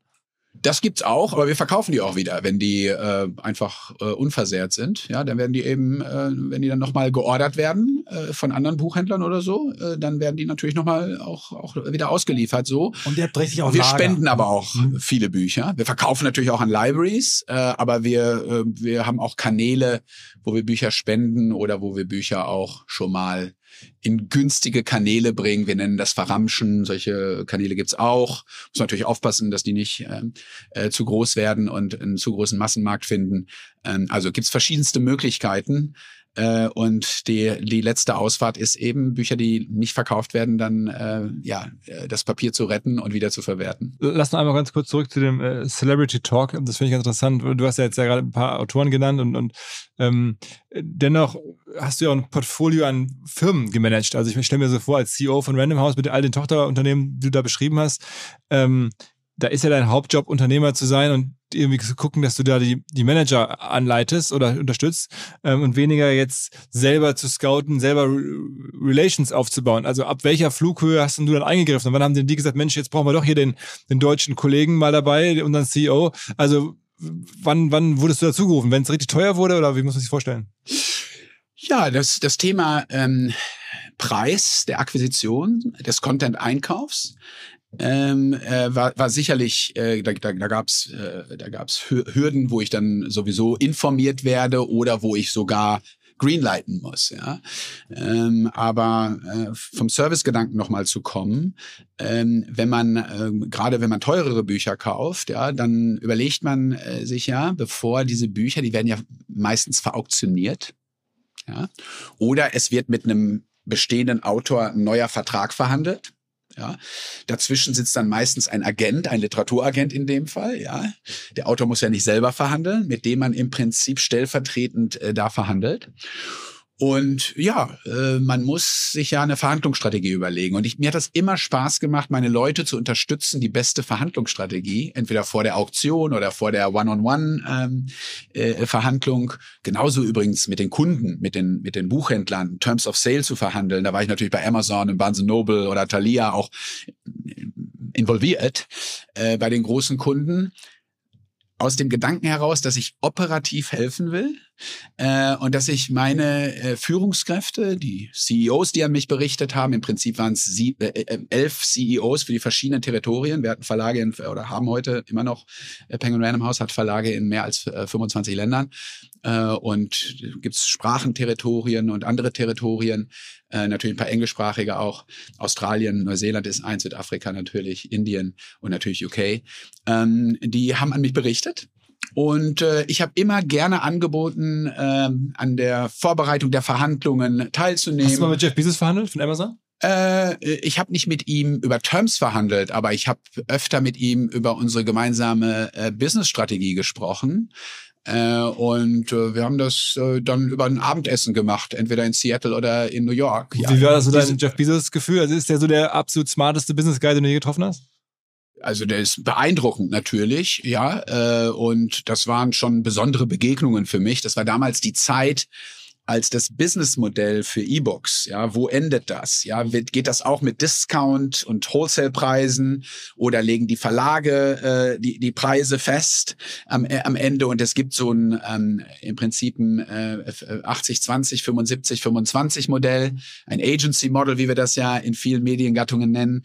Das gibt's auch, aber wir verkaufen die auch wieder, wenn die äh, einfach äh, unversehrt sind. Ja, dann werden die eben, äh, wenn die dann nochmal geordert werden äh, von anderen Buchhändlern oder so, äh, dann werden die natürlich nochmal auch, auch wieder ausgeliefert. So. Und ihr habt richtig auch Wir Lager. spenden aber auch mhm. viele Bücher. Wir verkaufen natürlich auch an Libraries, äh, aber wir, äh, wir haben auch Kanäle, wo wir Bücher spenden oder wo wir Bücher auch schon mal in günstige Kanäle bringen. Wir nennen das Verramschen. Solche Kanäle gibt's auch. Muss natürlich aufpassen, dass die nicht ähm, äh, zu groß werden und einen zu großen Massenmarkt finden. Ähm, also gibt's verschiedenste Möglichkeiten. Äh, und die, die letzte Ausfahrt ist eben, Bücher, die nicht verkauft werden, dann äh, ja, äh, das Papier zu retten und wieder zu verwerten. Lass noch einmal ganz kurz zurück zu dem äh, Celebrity Talk. Das finde ich ganz interessant. Du hast ja jetzt ja gerade ein paar Autoren genannt und, und ähm, dennoch hast du ja auch ein Portfolio an Firmen gemanagt. Also ich stelle mir so vor, als CEO von Random House mit all den Tochterunternehmen, die du da beschrieben hast, ähm, da ist ja dein Hauptjob, Unternehmer zu sein und irgendwie zu gucken, dass du da die, die Manager anleitest oder unterstützt ähm, und weniger jetzt selber zu scouten, selber Relations aufzubauen. Also ab welcher Flughöhe hast du dann eingegriffen? Und wann haben denn die gesagt, Mensch, jetzt brauchen wir doch hier den, den deutschen Kollegen mal dabei, unseren CEO. Also wann, wann wurdest du dazu gerufen? Wenn es richtig teuer wurde oder wie muss man sich vorstellen? Ja, das, das Thema ähm, Preis der Akquisition, des Content-Einkaufs ähm, äh, war, war sicherlich, äh, da, da, da gab es äh, da gab's Hürden, wo ich dann sowieso informiert werde oder wo ich sogar greenlighten muss. Ja? Ähm, aber äh, vom Servicegedanken nochmal zu kommen, ähm, wenn man, äh, gerade wenn man teurere Bücher kauft, ja, dann überlegt man äh, sich ja, bevor diese Bücher, die werden ja meistens verauktioniert, ja, oder es wird mit einem bestehenden Autor ein neuer Vertrag verhandelt. Ja, dazwischen sitzt dann meistens ein Agent, ein Literaturagent in dem Fall. Ja, der Autor muss ja nicht selber verhandeln, mit dem man im Prinzip stellvertretend äh, da verhandelt. Und ja, äh, man muss sich ja eine Verhandlungsstrategie überlegen. Und ich, mir hat das immer Spaß gemacht, meine Leute zu unterstützen, die beste Verhandlungsstrategie, entweder vor der Auktion oder vor der One-on-One-Verhandlung. Ähm, äh, Genauso übrigens mit den Kunden, mit den, mit den Buchhändlern, Terms of Sale zu verhandeln. Da war ich natürlich bei Amazon und Barnes Noble oder Thalia auch involviert äh, bei den großen Kunden aus dem Gedanken heraus, dass ich operativ helfen will äh, und dass ich meine äh, Führungskräfte, die CEOs, die an mich berichtet haben, im Prinzip waren es sie, äh, äh, elf CEOs für die verschiedenen Territorien. Wir hatten Verlage in, oder haben heute immer noch, äh, Penguin Random House hat Verlage in mehr als äh, 25 Ländern äh, und gibt's Sprachenterritorien und andere Territorien, äh, natürlich ein paar englischsprachige auch. Australien, Neuseeland ist eins, Südafrika natürlich, Indien und natürlich UK. Ähm, die haben an mich berichtet und äh, ich habe immer gerne angeboten, ähm, an der Vorbereitung der Verhandlungen teilzunehmen. Hast du mal mit Jeff Bezos verhandelt von Amazon? Äh, ich habe nicht mit ihm über Terms verhandelt, aber ich habe öfter mit ihm über unsere gemeinsame äh, Business-Strategie gesprochen. Äh, und äh, wir haben das äh, dann über ein Abendessen gemacht, entweder in Seattle oder in New York. Ja, Wie war das so dein Jeff Bezos-Gefühl? Also ist der so der absolut smarteste Business-Guy, den du je getroffen hast? Also der ist beeindruckend natürlich, ja. Äh, und das waren schon besondere Begegnungen für mich. Das war damals die Zeit, als das Businessmodell für E-Books. Ja, wo endet das? Ja, geht das auch mit Discount und Wholesale-Preisen oder legen die Verlage äh, die, die Preise fest am, äh, am Ende und es gibt so ein ähm, im Prinzip ein äh, 80, 20, 75, 25 Modell, ein Agency Model, wie wir das ja in vielen Mediengattungen nennen.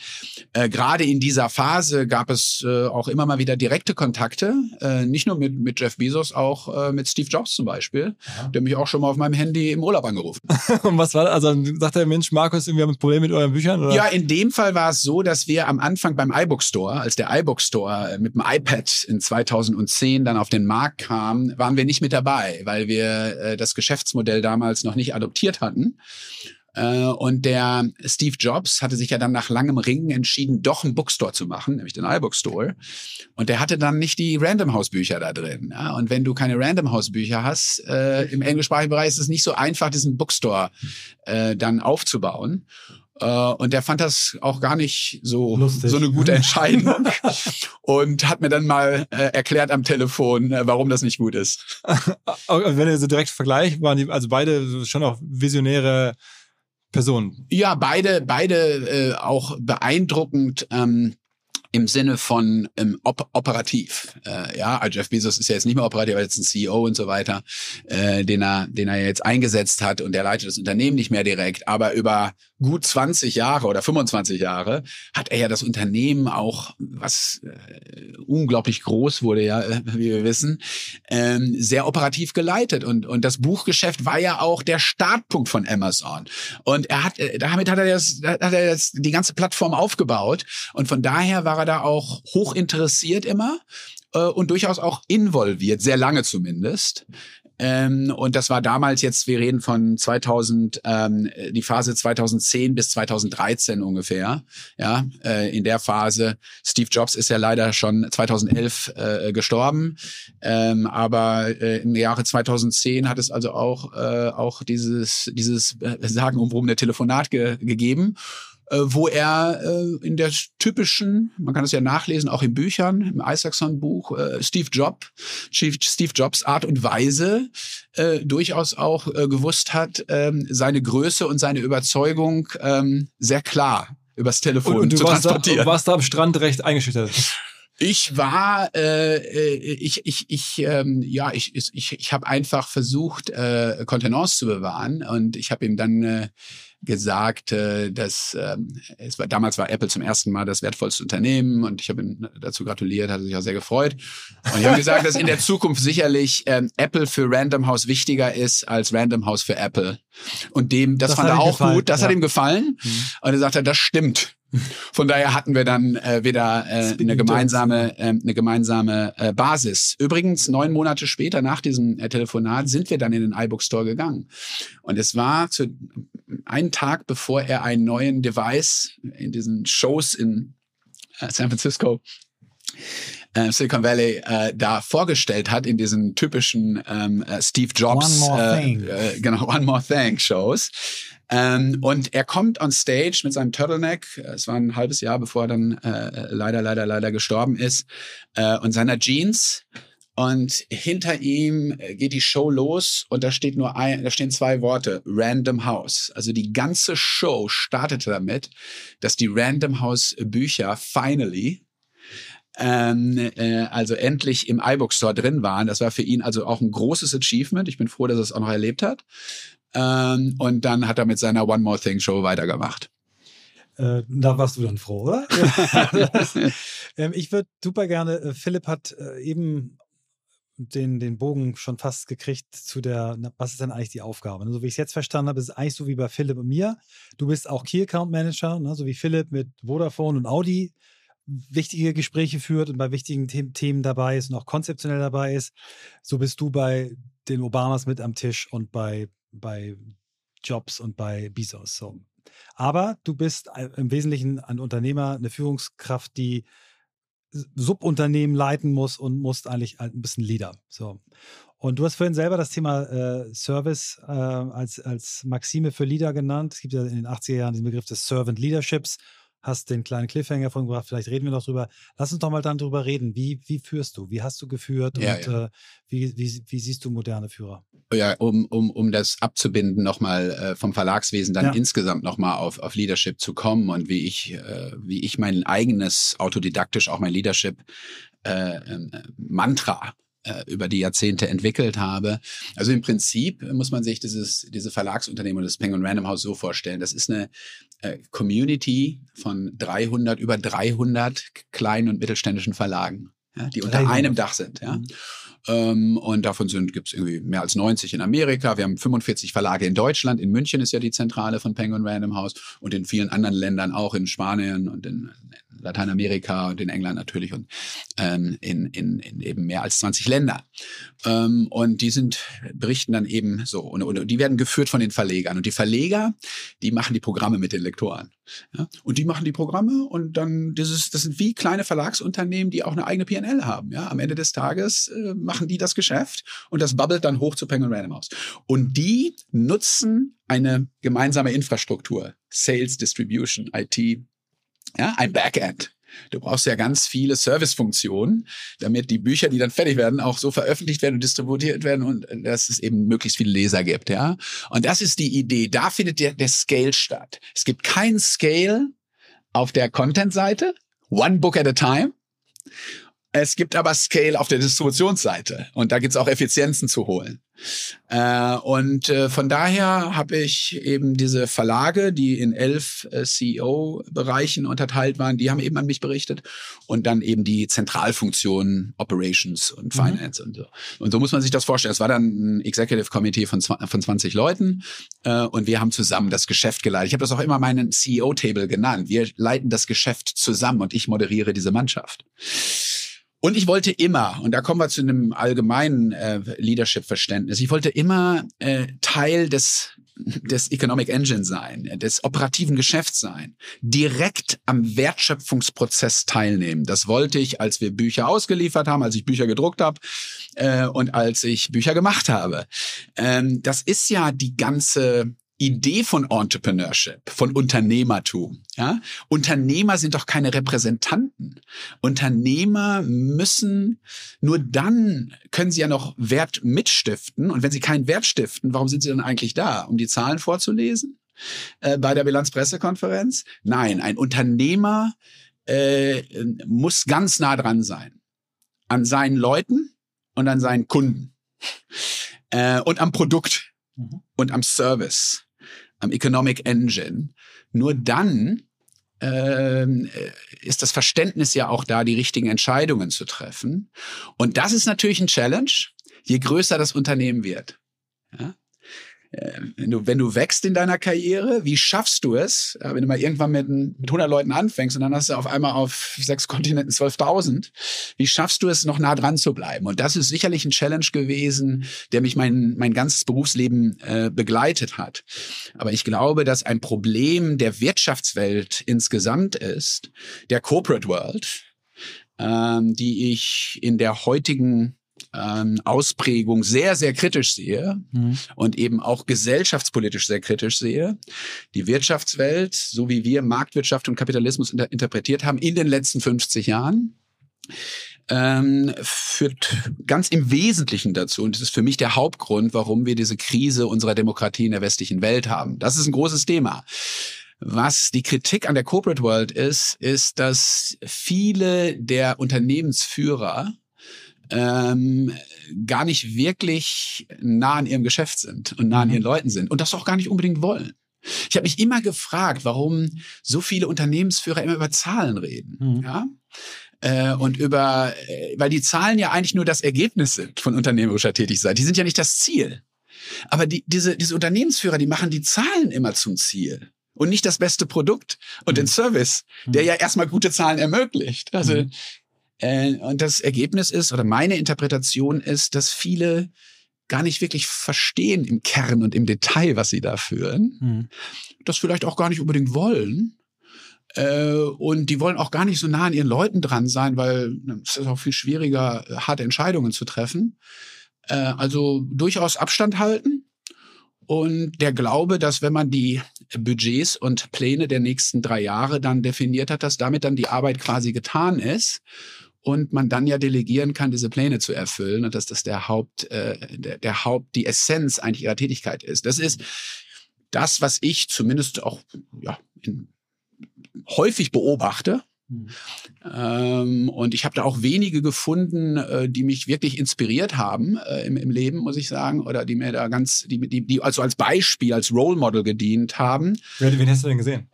Äh, Gerade in dieser Phase gab es äh, auch immer mal wieder direkte Kontakte, äh, nicht nur mit, mit Jeff Bezos, auch äh, mit Steve Jobs zum Beispiel, ja. der mich auch schon mal auf meinem Handy im Urlaub angerufen. Und was war, also sagt der Mensch, Markus, wir haben ein Problem mit euren Büchern? Oder? Ja, in dem Fall war es so, dass wir am Anfang beim iBook Store, als der iBook Store mit dem iPad in 2010 dann auf den Markt kam, waren wir nicht mit dabei, weil wir äh, das Geschäftsmodell damals noch nicht adoptiert hatten. Äh, und der Steve Jobs hatte sich ja dann nach langem Ringen entschieden, doch einen Bookstore zu machen, nämlich den iBookstore. Und der hatte dann nicht die Random House Bücher da drin. Und wenn du keine Random House Bücher hast, äh, im englischsprachigen Bereich ist es nicht so einfach, diesen Bookstore äh, dann aufzubauen. Und der fand das auch gar nicht so, so eine gute Entscheidung und hat mir dann mal äh, erklärt am Telefon, äh, warum das nicht gut ist. Wenn ihr so direkt vergleicht, waren die also beide schon auch visionäre Personen. Ja, beide, beide äh, auch beeindruckend. Ähm, im Sinne von ähm, op operativ. Äh, ja, also Jeff Bezos ist ja jetzt nicht mehr operativ, aber jetzt ein CEO und so weiter, äh, den er, den er jetzt eingesetzt hat und der leitet das Unternehmen nicht mehr direkt, aber über gut 20 Jahre oder 25 Jahre hat er ja das Unternehmen auch, was äh, unglaublich groß wurde, ja, äh, wie wir wissen, ähm, sehr operativ geleitet. Und und das Buchgeschäft war ja auch der Startpunkt von Amazon. Und er hat äh, damit hat er das hat er das, die ganze Plattform aufgebaut. Und von daher war er da auch hoch interessiert immer äh, und durchaus auch involviert, sehr lange zumindest. Ähm, und das war damals jetzt, wir reden von 2000, ähm, die Phase 2010 bis 2013 ungefähr. Ja, äh, in der Phase. Steve Jobs ist ja leider schon 2011 äh, gestorben, ähm, aber äh, im Jahre 2010 hat es also auch äh, auch dieses dieses äh, sagenumwobene Telefonat ge gegeben wo er äh, in der typischen, man kann es ja nachlesen, auch in Büchern, im Isaacson-Buch, äh, Steve Jobs, Steve Jobs Art und Weise äh, durchaus auch äh, gewusst hat, ähm, seine Größe und seine Überzeugung ähm, sehr klar übers Telefon und, und du zu warst transportieren. Da, warst da am Strand recht eingeschüchtert. Ich war, äh, äh, ich, ich, ich, ähm, ja, ich, ich, ich habe einfach versucht, äh, Kontenance zu bewahren und ich habe ihm dann äh, gesagt, äh, dass ähm, es war damals war Apple zum ersten Mal das wertvollste Unternehmen und ich habe ihm dazu gratuliert, hat sich auch sehr gefreut. Und ich habe gesagt, dass in der Zukunft sicherlich ähm, Apple für Random House wichtiger ist als Random House für Apple. Und dem, das, das fand er auch gefallen. gut, das ja. hat ihm gefallen. Mhm. Und er sagte, das stimmt. Von daher hatten wir dann äh, wieder äh, eine gemeinsame, äh, eine gemeinsame äh, Basis. Übrigens, neun Monate später nach diesem äh, Telefonat sind wir dann in den iBook Store gegangen. Und es war zu einen Tag, bevor er einen neuen Device in diesen Shows in äh, San Francisco äh, Silicon Valley äh, da vorgestellt hat in diesen typischen ähm, äh, Steve Jobs One More äh, Thing. Äh, genau One More Thing Shows ähm, und er kommt on stage mit seinem Turtleneck. Es war ein halbes Jahr, bevor er dann äh, leider, leider, leider gestorben ist. Äh, und seiner Jeans. Und hinter ihm geht die Show los und da steht nur ein, da stehen zwei Worte, Random House. Also die ganze Show startete damit, dass die Random House Bücher finally ähm, äh, also endlich im iBook Store drin waren. Das war für ihn also auch ein großes Achievement. Ich bin froh, dass er es auch noch erlebt hat. Ähm, und dann hat er mit seiner One More Thing Show weitergemacht. Äh, da warst du dann froh, oder? ähm, ich würde super gerne, äh, Philipp hat äh, eben den, den Bogen schon fast gekriegt zu der, na, was ist denn eigentlich die Aufgabe? Ne? So wie ich es jetzt verstanden habe, ist es eigentlich so wie bei Philipp und mir. Du bist auch Key Account Manager, ne? so wie Philipp mit Vodafone und Audi wichtige Gespräche führt und bei wichtigen The Themen dabei ist und auch konzeptionell dabei ist. So bist du bei den Obamas mit am Tisch und bei bei Jobs und bei Bezos. So. Aber du bist im Wesentlichen ein Unternehmer, eine Führungskraft, die Subunternehmen leiten muss und musst eigentlich ein bisschen Leader. So. Und du hast vorhin selber das Thema äh, Service äh, als, als Maxime für Leader genannt. Es gibt ja in den 80er Jahren den Begriff des Servant Leaderships. Hast den kleinen Cliffhanger von gebracht, vielleicht reden wir noch drüber. Lass uns doch mal dann drüber reden. Wie, wie führst du? Wie hast du geführt Ja, und ja. Äh, wie, wie, wie siehst du moderne Führer? Ja, um, um, um das abzubinden, nochmal äh, vom Verlagswesen dann Ja. insgesamt nochmal auf, auf Leadership zu kommen und wie ich, äh, wie ich mein eigenes autodidaktisch auch mein Leadership äh, ähm, äh, Mantra äh, über die Jahrzehnte entwickelt habe. Also im Prinzip muss man sich dieses, diese Verlagsunternehmen und das Penguin Random House so vorstellen. Das ist eine äh, Community von 300, über 300 kleinen und mittelständischen Verlagen, ja, die unter 300. einem Dach sind. Ja. Mhm. Ähm, und davon sind gibt's irgendwie mehr als 90 in Amerika. Wir haben 45 Verlage in Deutschland. In München ist ja die Zentrale von Penguin Random House und in vielen anderen Ländern auch in Spanien und in Lateinamerika und in England natürlich und ähm, in, in, in eben mehr als 20 Länder. Ähm, und die sind berichten dann eben so und, und die werden geführt von den Verlegern und die Verleger, die machen die Programme mit den Lektoren. Ja? Und die machen die Programme und dann dieses das sind wie kleine Verlagsunternehmen, die auch eine eigene PNL haben. Ja, am Ende des Tages äh, machen die das Geschäft und das bubbelt dann hoch zu Penguin Random House. Und die nutzen eine gemeinsame Infrastruktur, Sales, Distribution, IT, ja, ein Backend. Du brauchst ja ganz viele Servicefunktionen, damit die Bücher, die dann fertig werden, auch so veröffentlicht werden und distributiert werden und äh, dass es eben möglichst viele Leser gibt, ja. Und das ist die Idee. Da findet der, der Scale statt. Es gibt keinen Scale auf der Content-Seite. One book at a time. Es gibt aber Scale auf der Distributionsseite und da gibt's auch Effizienzen zu holen. Äh, und äh, von daher habe ich eben diese Verlage, die in elf äh, CEO-Bereichen unterteilt waren, die haben eben an mich berichtet und dann eben die Zentralfunktionen Operations und Mhm. Finance und so. Und so muss man sich das vorstellen. Es war dann ein Executive Committee von, von 20 Leuten äh, und wir haben zusammen das Geschäft geleitet. Ich habe das auch immer meinen CEO-Table genannt. Wir leiten das Geschäft zusammen und ich moderiere diese Mannschaft. Und ich wollte immer, und da kommen wir zu einem allgemeinen äh, Leadership-Verständnis, ich wollte immer äh, Teil des, des Economic Engine sein, des operativen Geschäfts sein, direkt am Wertschöpfungsprozess teilnehmen. Das wollte ich, als wir Bücher ausgeliefert haben, als ich Bücher gedruckt habe äh, und als ich Bücher gemacht habe. Ähm, das ist ja die ganze Idee von Entrepreneurship, von Unternehmertum. Ja? Unternehmer sind doch keine Repräsentanten. Unternehmer müssen, nur dann können sie ja noch Wert mitstiften. Und wenn sie keinen Wert stiften, warum sind sie dann eigentlich da? Um die Zahlen vorzulesen? Äh, bei der Bilanzpressekonferenz? Nein, ein Unternehmer äh, muss ganz nah dran sein. An seinen Leuten und an seinen Kunden. Äh, und am Produkt Mhm. und am Service, am Economic Engine. Nur dann ähm, äh, ist das Verständnis ja auch da, die richtigen Entscheidungen zu treffen. Und das ist natürlich ein Challenge, je größer das Unternehmen wird. Ja? Äh, Wenn du, wenn du wächst in deiner Karriere, wie schaffst du es, ja, wenn du mal irgendwann mit, mit 100 Leuten anfängst und dann hast du auf einmal auf sechs Kontinenten 12.000, wie schaffst du es, noch nah dran zu bleiben? Und das ist sicherlich ein Challenge gewesen, der mich mein, mein ganzes Berufsleben äh, begleitet hat. Aber ich glaube, dass ein Problem der Wirtschaftswelt insgesamt ist, der Corporate World, ähm, die ich in der heutigen ähm, Ausprägung sehr, sehr kritisch sehe Mhm. und eben auch gesellschaftspolitisch sehr kritisch sehe. Die Wirtschaftswelt, so wie wir Marktwirtschaft und Kapitalismus inter interpretiert haben in den letzten 50 Jahren, ähm, führt ganz im Wesentlichen dazu, und das ist für mich der Hauptgrund, warum wir diese Krise unserer Demokratie in der westlichen Welt haben. Das ist ein großes Thema. Was die Kritik an der Corporate World ist, ist, dass viele der Unternehmensführer ähm, gar nicht wirklich nah an ihrem Geschäft sind und nah an Mhm. ihren Leuten sind und das auch gar nicht unbedingt wollen. Ich habe mich immer gefragt, warum so viele Unternehmensführer immer über Zahlen reden. Mhm. Ja? Äh, und über, äh, weil die Zahlen ja eigentlich nur das Ergebnis sind von unternehmerischer Tätigkeit. Die sind ja nicht das Ziel. Aber die, diese, diese Unternehmensführer, die machen die Zahlen immer zum Ziel und nicht das beste Produkt und den Service, der ja erstmal gute Zahlen ermöglicht. Also Mhm. Äh, und das Ergebnis ist oder meine Interpretation ist, dass viele gar nicht wirklich verstehen im Kern und im Detail, was sie da führen, Mhm. das vielleicht auch gar nicht unbedingt wollen. Äh, und die wollen auch gar nicht so nah an ihren Leuten dran sein, weil ne, es ist auch viel schwieriger, harte Entscheidungen zu treffen. Äh, also durchaus Abstand halten und der Glaube, dass wenn man die Budgets und Pläne der nächsten drei Jahre dann definiert hat, dass damit dann die Arbeit quasi getan ist und man dann ja delegieren kann, diese Pläne zu erfüllen und dass das der Haupt, äh, der, der Haupt, die Essenz eigentlich ihrer Tätigkeit ist. Das ist das, was ich zumindest auch ja, in, häufig beobachte Mhm. Ähm, und ich habe da auch wenige gefunden, äh, die mich wirklich inspiriert haben äh, im, im Leben, muss ich sagen, oder die mir da ganz, die, die, die also als Beispiel, als Role Model gedient haben. Wen hast du denn gesehen?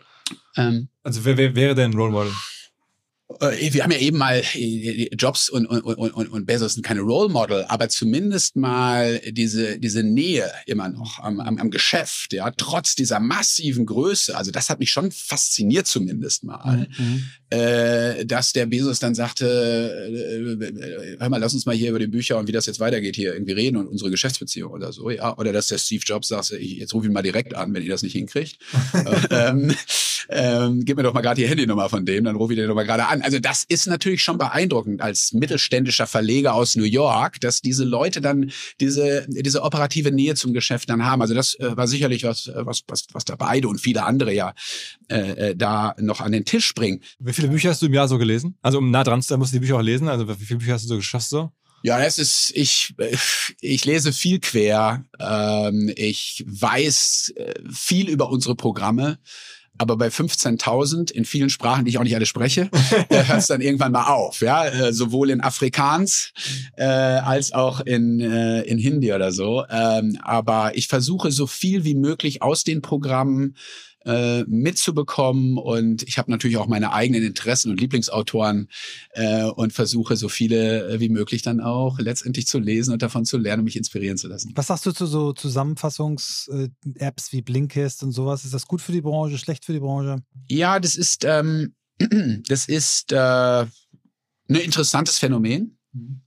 Ähm, also wer, wer wäre denn Role Model? Äh, wir haben ja eben mal äh, Jobs und, und, und, und Bezos sind keine Role Model, aber zumindest mal diese, diese Nähe immer noch am, am, am Geschäft, ja, trotz dieser massiven Größe. Also das hat mich schon fasziniert zumindest mal, mhm. äh, dass der Bezos dann sagte, äh, hör mal, lass uns mal hier über die Bücher und wie das jetzt weitergeht hier irgendwie reden und unsere Geschäftsbeziehung oder so, ja. Oder dass der Steve Jobs sagt, jetzt ruf ihn mal direkt an, wenn ihr das nicht hinkriegt. ähm, ähm, gib mir doch mal gerade die Handynummer von dem, dann ruf ich den doch mal gerade an. Also das ist natürlich schon beeindruckend als mittelständischer Verleger aus New York, dass diese Leute dann diese, diese operative Nähe zum Geschäft dann haben. Also das äh, war sicherlich was, äh, was, was, was da beide und viele andere ja äh, äh, da noch an den Tisch bringen. Wie viele Bücher hast du im Jahr so gelesen? Also um nah dran zu sein, musst du die Bücher auch lesen. Also wie viele Bücher hast du so geschafft so? Ja, das ist, ich, ich lese viel quer. Ähm, ich weiß äh, viel über unsere Programme. Aber bei 15.000 in vielen Sprachen, die ich auch nicht alle spreche, äh, hört es dann irgendwann mal auf. Ja, äh, sowohl in Afrikaans äh, als auch in äh, in Hindi oder so. Ähm, aber ich versuche so viel wie möglich aus den Programmen äh, mitzubekommen. Und ich habe natürlich auch meine eigenen Interessen und Lieblingsautoren äh, und versuche so viele äh, wie möglich dann auch letztendlich zu lesen und davon zu lernen und mich inspirieren zu lassen. Was sagst du zu so Zusammenfassungs-Apps wie Blinkist und sowas? Ist das gut für die Branche, schlecht für die Branche? Ja, das ist, ähm, das ist äh, ein interessantes Phänomen. Mhm.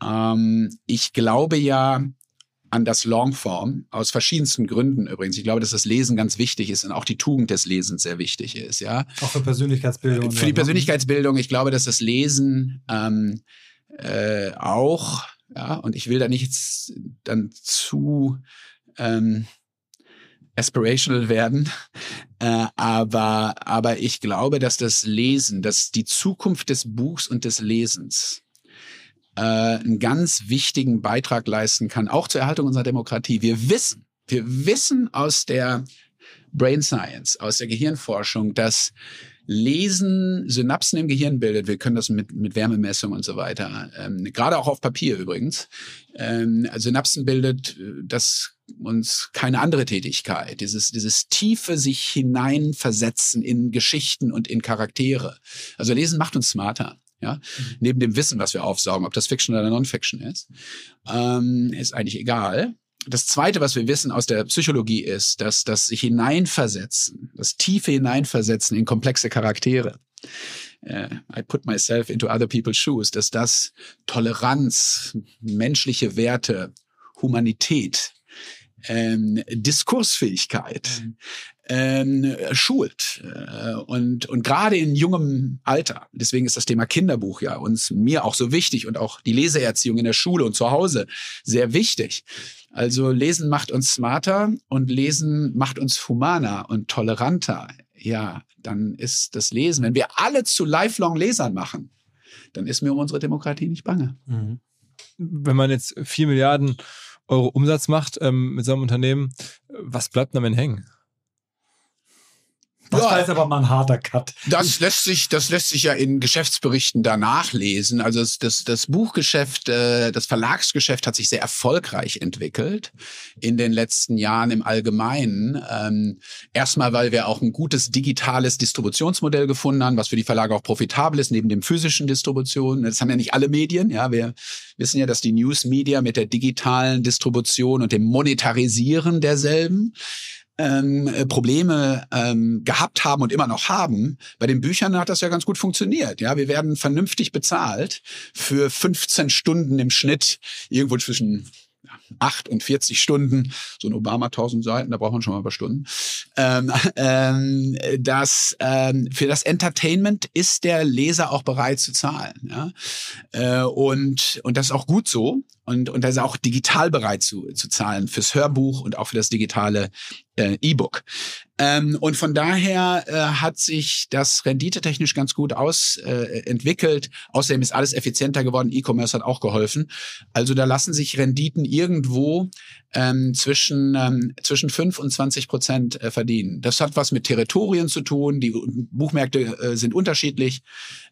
Ähm, ich glaube ja, an das Longform, aus verschiedensten Gründen übrigens. Ich glaube, dass das Lesen ganz wichtig ist und auch die Tugend des Lesens sehr wichtig ist, ja. Auch für Persönlichkeitsbildung. Für die ne? Persönlichkeitsbildung. Ich glaube, dass das Lesen ähm, äh, auch, ja, und ich will da nicht dann zu ähm, aspirational werden, äh, aber, aber ich glaube, dass das Lesen, dass die Zukunft des Buchs und des Lesens äh, einen ganz wichtigen Beitrag leisten kann, auch zur Erhaltung unserer Demokratie. Wir wissen, wir wissen aus der Brain Science, aus der Gehirnforschung, dass Lesen Synapsen im Gehirn bildet. Wir können das mit, mit Wärmemessung und so weiter, ähm, gerade auch auf Papier übrigens. Ähm, Synapsen bildet das uns keine andere Tätigkeit. Dieses, dieses tiefe sich hineinversetzen in Geschichten und in Charaktere. Also Lesen macht uns smarter. Ja, mhm. neben dem Wissen, was wir aufsaugen, ob das Fiction oder Non-Fiction ist, ähm, ist eigentlich egal. Das zweite, was wir wissen aus der Psychologie ist, dass das sich hineinversetzen, das tiefe Hineinversetzen in komplexe Charaktere, uh, I put myself into other people's shoes, dass das Toleranz, menschliche Werte, Humanität, ähm, Diskursfähigkeit, mhm ähm, schult. Äh, und, und gerade in jungem Alter, deswegen ist das Thema Kinderbuch ja uns mir auch so wichtig und auch die Leseerziehung in der Schule und zu Hause sehr wichtig. Also Lesen macht uns smarter und Lesen macht uns humaner und toleranter. Ja, dann ist das Lesen, wenn wir alle zu lifelong Lesern machen, dann ist mir um unsere Demokratie nicht bange. Mhm. Wenn man jetzt vier Milliarden Euro Umsatz macht ähm, mit so einem Unternehmen, was bleibt damit hängen? Das ja, war jetzt aber mal ein harter Cut. Das lässt sich, das lässt sich ja in Geschäftsberichten danach lesen. Also das, das, das Buchgeschäft, äh, das Verlagsgeschäft hat sich sehr erfolgreich entwickelt in den letzten Jahren im Allgemeinen. Ähm, erstmal, weil wir auch ein gutes digitales Distributionsmodell gefunden haben, was für die Verlage auch profitabel ist, neben dem physischen Distribution. Das haben ja nicht alle Medien. Ja, wir wissen ja, dass die News Media mit der digitalen Distribution und dem Monetarisieren derselben ähm, äh, Probleme ähm, gehabt haben und immer noch haben. Bei den Büchern hat das ja ganz gut funktioniert. Ja, wir werden vernünftig bezahlt für 15 Stunden im Schnitt irgendwo zwischen 48 Stunden, so ein Obama 1000 Seiten, da braucht man schon mal ein paar Stunden. Ähm, ähm, das, ähm, für das Entertainment ist der Leser auch bereit zu zahlen. Ja? Äh, und, und das ist auch gut so. Und, und da ist er auch digital bereit zu, zu zahlen fürs Hörbuch und auch für das digitale äh, E-Book. Ähm, und von daher äh, hat sich das renditetechnisch ganz gut ausentwickelt. Äh, Außerdem ist alles effizienter geworden. E-Commerce hat auch geholfen. Also da lassen sich Renditen irgendwo ähm, zwischen, ähm, zwischen 5 und 20 Prozent äh, verdienen. Das hat was mit Territorien zu tun. Die Buchmärkte äh, sind unterschiedlich.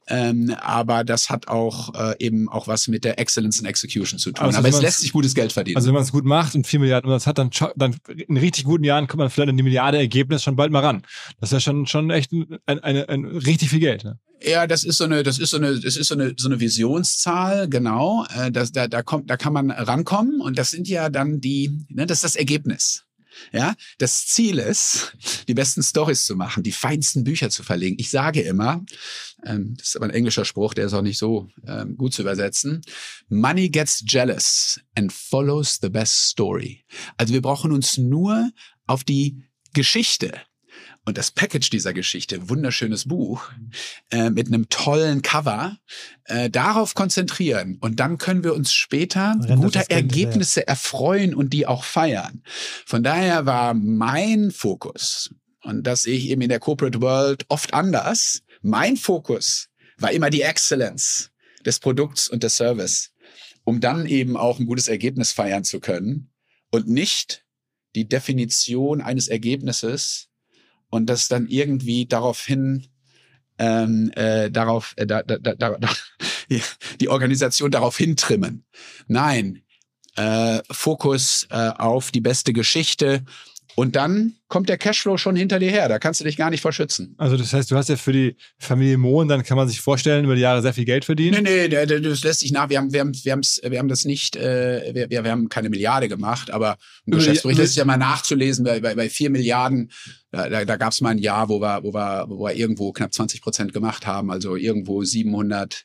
Ähm, aber das hat auch äh, eben auch was mit der Excellence in Execution zu tun. Also aber es lässt sich gutes Geld verdienen. Also wenn man es gut macht und 4 Milliarden Umsatz hat, dann, dann in richtig guten Jahren kommt man vielleicht an die Milliarde Ergebnis schon bald mal ran. Das ist ja schon, schon echt ein, ein, ein richtig viel Geld. Ne? Ja, das ist so eine, das ist so eine, das ist so eine, so eine Visionszahl, genau. Äh, das, da, da kommt, da kann man rankommen und das sind ja dann die, ne, das ist das Ergebnis. Ja, das Ziel ist, die besten Stories zu machen, die feinsten Bücher zu verlegen. Ich sage immer, ähm, das ist aber ein englischer Spruch, der ist auch nicht so ähm, gut zu übersetzen. Money gets jealous and follows the best story. Also wir brauchen uns nur auf die Geschichte und das Package dieser Geschichte, wunderschönes Buch, äh, mit einem tollen Cover, äh, darauf konzentrieren. Und dann können wir uns später guter Ergebnisse mehr. erfreuen und die auch feiern. Von daher war mein Fokus, und das sehe ich eben in der Corporate World oft anders, mein Fokus war immer die Excellence des Produkts und des Service, um dann eben auch ein gutes Ergebnis feiern zu können und nicht die Definition eines Ergebnisses und das dann irgendwie daraufhin ähm, äh, darauf äh, da, da, da, die Organisation darauf hintrimmen. Nein, äh, Fokus äh, auf die beste Geschichte und dann kommt der Cashflow schon hinter dir her. Da kannst du dich gar nicht verschützen. Also das heißt, du hast ja für die Familie Mohn, dann kann man sich vorstellen, über die Jahre sehr viel Geld verdienen. Nee, nee, das lässt sich nach. Wir haben, wir haben, wir, wir haben das nicht, äh, wir, wir haben keine Milliarde gemacht, aber im Geschäftsbericht ist ja mal nachzulesen, bei, bei, bei vier Milliarden, da, da, da gab es mal ein Jahr, wo wir, wo, wir, wo wir irgendwo knapp 20 Prozent gemacht haben, also irgendwo 700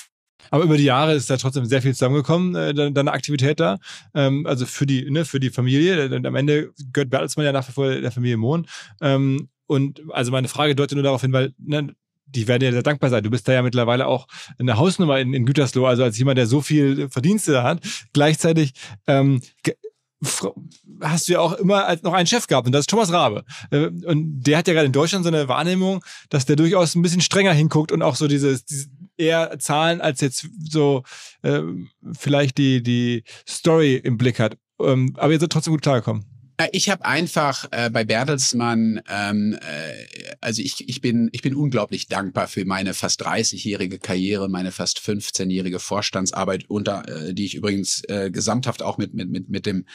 Aber über die Jahre ist da trotzdem sehr viel zusammengekommen, äh, deine Aktivität da. Ähm, also für die, ne, für die Familie. Und am Ende gehört Bertelsmann ja nach wie vor der Familie Mohn. Ähm, und also meine Frage deutet nur darauf hin, weil ne, die werden dir sehr dankbar sein. Du bist da ja mittlerweile auch eine Hausnummer in, in Gütersloh, also als jemand, der so viel Verdienste hat. Gleichzeitig ähm, hast du ja auch immer als noch einen Chef gehabt und das ist Thomas Rabe. Äh, und der hat ja gerade in Deutschland so eine Wahrnehmung, dass der durchaus ein bisschen strenger hinguckt und auch so dieses, dieses eher Zahlen als jetzt so äh, vielleicht die, die Story im Blick hat. Ähm, aber ihr seid trotzdem gut klargekommen. Ich habe einfach äh, bei Bertelsmann, ähm, äh, also ich, ich, bin, ich bin unglaublich dankbar für meine fast 30-jährige Karriere, meine fast 15-jährige Vorstandsarbeit, unter, äh, die ich übrigens äh, gesamthaft auch mit, mit, mit, mit, dem,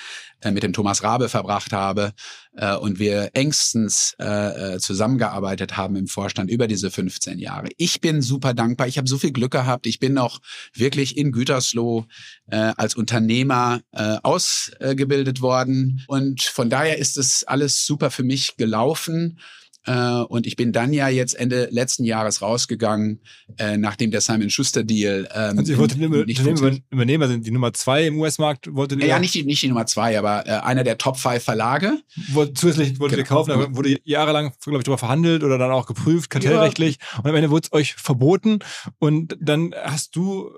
äh, mit dem Thomas Rabe verbracht habe äh, und wir engstens äh, äh zusammengearbeitet haben im Vorstand über diese 15 Jahre. Ich bin super dankbar. Ich habe so viel Glück gehabt. Ich bin noch wirklich in Gütersloh äh, als Unternehmer äh, ausgebildet worden und von daher ist es alles super für mich gelaufen. Äh, und ich bin dann ja jetzt Ende letzten Jahres rausgegangen, äh, nachdem der Simon Schuster Deal. Ähm, also ihr wolltet nicht Unternehmen übernehmen, also die Nummer zwei im US-Markt wolltet ihr. Ja, nicht die, nicht die Nummer zwei, aber äh, einer der Top 5 Verlage. Wo, zusätzlich wolltet genau. ihr kaufen, da wurde jahrelang, glaube ich, darüber verhandelt oder dann auch geprüft, kartellrechtlich. Ja. Und am Ende wurde es euch verboten. Und dann hast du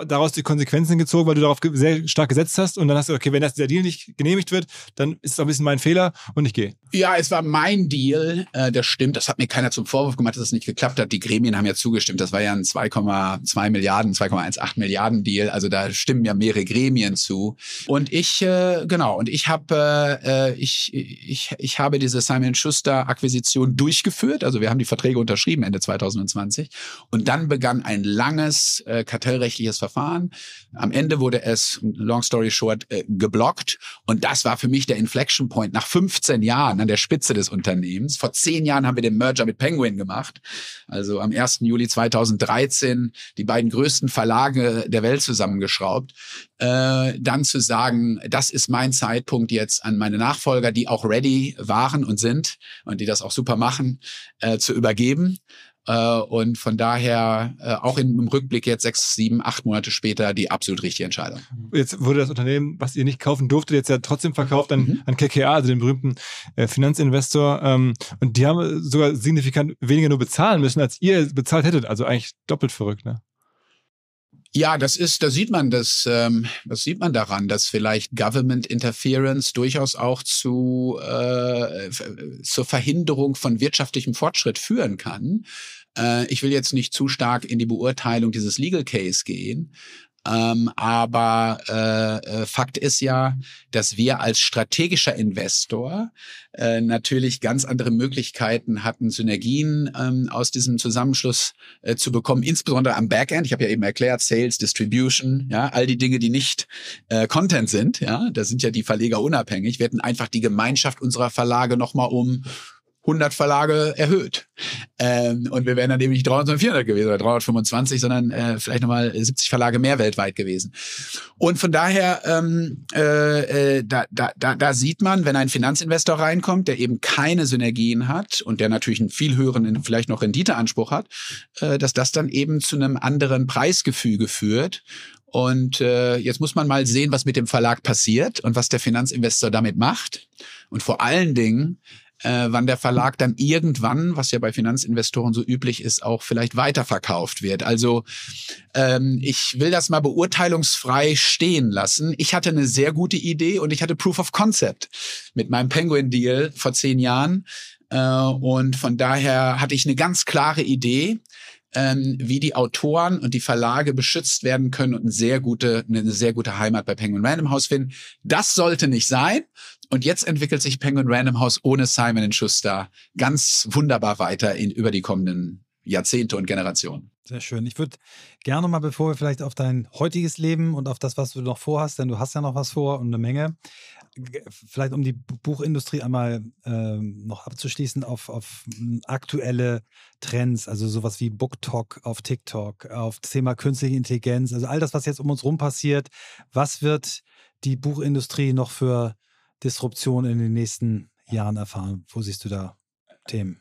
äh, daraus die Konsequenzen gezogen, weil du darauf sehr stark gesetzt hast. Und dann hast du, okay, wenn das der Deal nicht genehmigt wird, dann ist es auch ein bisschen mein Fehler und ich gehe. Ja, es war mein Deal. Äh, das stimmt. Das hat mir keiner zum Vorwurf gemacht, dass es nicht geklappt hat. Die Gremien haben ja zugestimmt. Das war ja ein 2,2 Milliarden, 2,18 Milliarden Deal. Also da stimmen ja mehrere Gremien zu. Und ich, äh, genau, und ich habe, äh, ich, ich, ich habe diese Simon Schuster Akquisition durchgeführt. Also wir haben die Verträge unterschrieben Ende 2020. Und dann begann ein langes äh, kartellrechtliches Verfahren. Am Ende wurde es, long story short, äh, geblockt. Und das war für mich der Inflection Point. Nach 15 Jahren an der Spitze des Unternehmens. Vor zehn Jahren haben wir den Merger mit Penguin gemacht. Also am 1. Juli 2013 die beiden größten Verlage der Welt zusammengeschraubt. Äh, dann zu sagen, das ist mein Zeitpunkt jetzt an meine Nachfolger, die auch ready waren und sind und die das auch super machen, äh, zu übergeben. Äh, und von daher äh, auch im Rückblick jetzt sechs, sieben, acht Monate später die absolut richtige Entscheidung. Jetzt wurde das Unternehmen, was ihr nicht kaufen durftet, jetzt ja trotzdem verkauft an, mhm. an KKA, also den berühmten äh, Finanzinvestor. Ähm, und die haben sogar signifikant weniger nur bezahlen müssen, als ihr bezahlt hättet. Also eigentlich doppelt verrückt, ne? Ja, das ist, da sieht man das, ähm, das sieht man daran, dass vielleicht Government Interference durchaus auch zu äh, zur Verhinderung von wirtschaftlichem Fortschritt führen kann. Äh, ich will jetzt nicht zu stark in die Beurteilung dieses Legal Case gehen, ähm, aber äh, äh, Fakt ist ja, dass wir als strategischer Investor äh, natürlich ganz andere Möglichkeiten hatten, Synergien ähm, aus diesem Zusammenschluss äh, zu bekommen, insbesondere am Backend. Ich habe ja eben erklärt, Sales, Distribution, ja, all die Dinge, die nicht äh, Content sind. Ja, da sind ja die Verleger unabhängig. Wir hätten einfach die Gemeinschaft unserer Verlage nochmal um 100 Verlage erhöht. Ähm, und wir wären dann eben nicht 300, sondern 400 gewesen oder 325, sondern äh, vielleicht nochmal 70 Verlage mehr weltweit gewesen. Und von daher, ähm, äh, äh, da, da, da, da sieht man, wenn ein Finanzinvestor reinkommt, der eben keine Synergien hat und der natürlich einen viel höheren, vielleicht noch Renditeanspruch hat, äh, dass das dann eben zu einem anderen Preisgefüge führt. Und äh, jetzt muss man mal sehen, was mit dem Verlag passiert und was der Finanzinvestor damit macht. Und vor allen Dingen, äh, wann der Verlag dann irgendwann, was ja bei Finanzinvestoren so üblich ist, auch vielleicht weiterverkauft wird. Also ähm, ich will das mal beurteilungsfrei stehen lassen. Ich hatte eine sehr gute Idee und ich hatte Proof of Concept mit meinem Penguin Deal vor zehn Jahren. Äh, und von daher hatte ich eine ganz klare Idee ähm, wie die Autoren und die Verlage beschützt werden können und eine sehr gute, eine sehr gute Heimat bei Penguin Random House finden. Das sollte nicht sein. Und jetzt entwickelt sich Penguin Random House ohne Simon Schuster ganz wunderbar weiter in, über die kommenden Jahrzehnte und Generationen. Sehr schön. Ich würde gerne mal, bevor wir vielleicht auf dein heutiges Leben und auf das, was du noch vorhast, denn du hast ja noch was vor und eine Menge, vielleicht um die Buchindustrie einmal ähm, noch abzuschließen, auf, auf aktuelle Trends, also sowas wie BookTok auf TikTok, auf das Thema künstliche Intelligenz, also all das, was jetzt um uns rum passiert. Was wird die Buchindustrie noch für Disruption in den nächsten Jahren erfahren? Wo siehst du da Themen?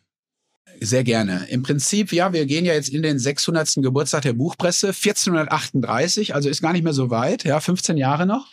Sehr gerne. Im Prinzip, ja, wir gehen ja jetzt in den 600. Geburtstag der Buchpresse, 1438, also ist gar nicht mehr so weit, ja, 15 Jahre noch.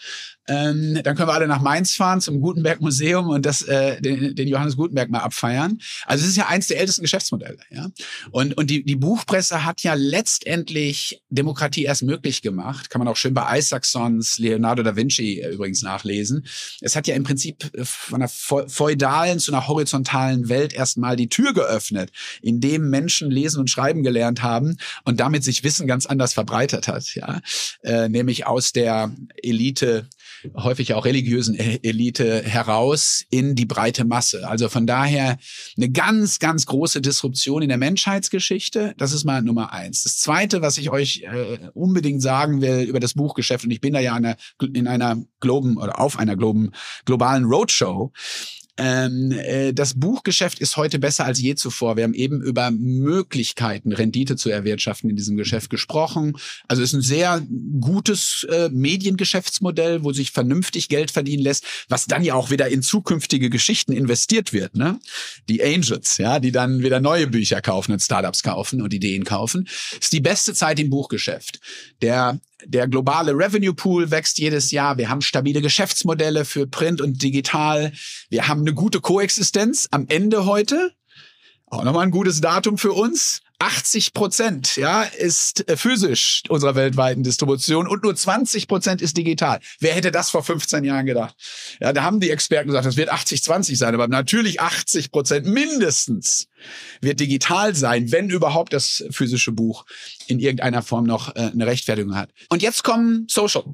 Ähm, dann können wir alle nach Mainz fahren zum Gutenberg Museum und das, äh, den, den Johannes Gutenberg mal abfeiern. Also es ist ja eins der ältesten Geschäftsmodelle. Ja? Und, und die, die Buchpresse hat ja letztendlich Demokratie erst möglich gemacht. Kann man auch schön bei Isaacsons Leonardo da Vinci äh, übrigens nachlesen. Es hat ja im Prinzip äh, von einer feudalen zu einer horizontalen Welt erstmal die Tür geöffnet, in dem Menschen lesen und schreiben gelernt haben und damit sich Wissen ganz anders verbreitet hat. Ja? Äh, nämlich aus der Elite häufig auch religiösen e-, Elite heraus in die breite Masse. Also von daher eine ganz, ganz große Disruption in der Menschheitsgeschichte. Das ist mal Nummer eins. Das zweite, was ich euch äh, unbedingt sagen will über das Buchgeschäft, und ich bin da ja in einer, in einer Globen oder auf einer Globen, globalen Roadshow, Ähm, äh, das Buchgeschäft ist heute besser als je zuvor. Wir haben eben über Möglichkeiten, Rendite zu erwirtschaften in diesem Geschäft gesprochen. Also es ist ein sehr gutes äh, Mediengeschäftsmodell, wo sich vernünftig Geld verdienen lässt, was dann ja auch wieder in zukünftige Geschichten investiert wird. Ne? Die Angels, ja, die dann wieder neue Bücher kaufen und Startups kaufen und Ideen kaufen. ist die beste Zeit im Buchgeschäft. Der der globale Revenue Pool wächst jedes Jahr. Wir haben stabile Geschäftsmodelle für Print und Digital. Wir haben eine gute Koexistenz am Ende heute. Auch nochmal ein gutes Datum für uns. 80 Prozent, ja, ist äh, physisch unserer weltweiten Distribution und nur 20 Prozent ist digital. Wer hätte das vor 15 Jahren gedacht? Ja, da haben die Experten gesagt, das wird 80-20 sein, aber natürlich 80 Prozent mindestens wird digital sein, wenn überhaupt das physische Buch in irgendeiner Form noch äh, eine Rechtfertigung hat. Und jetzt kommen Social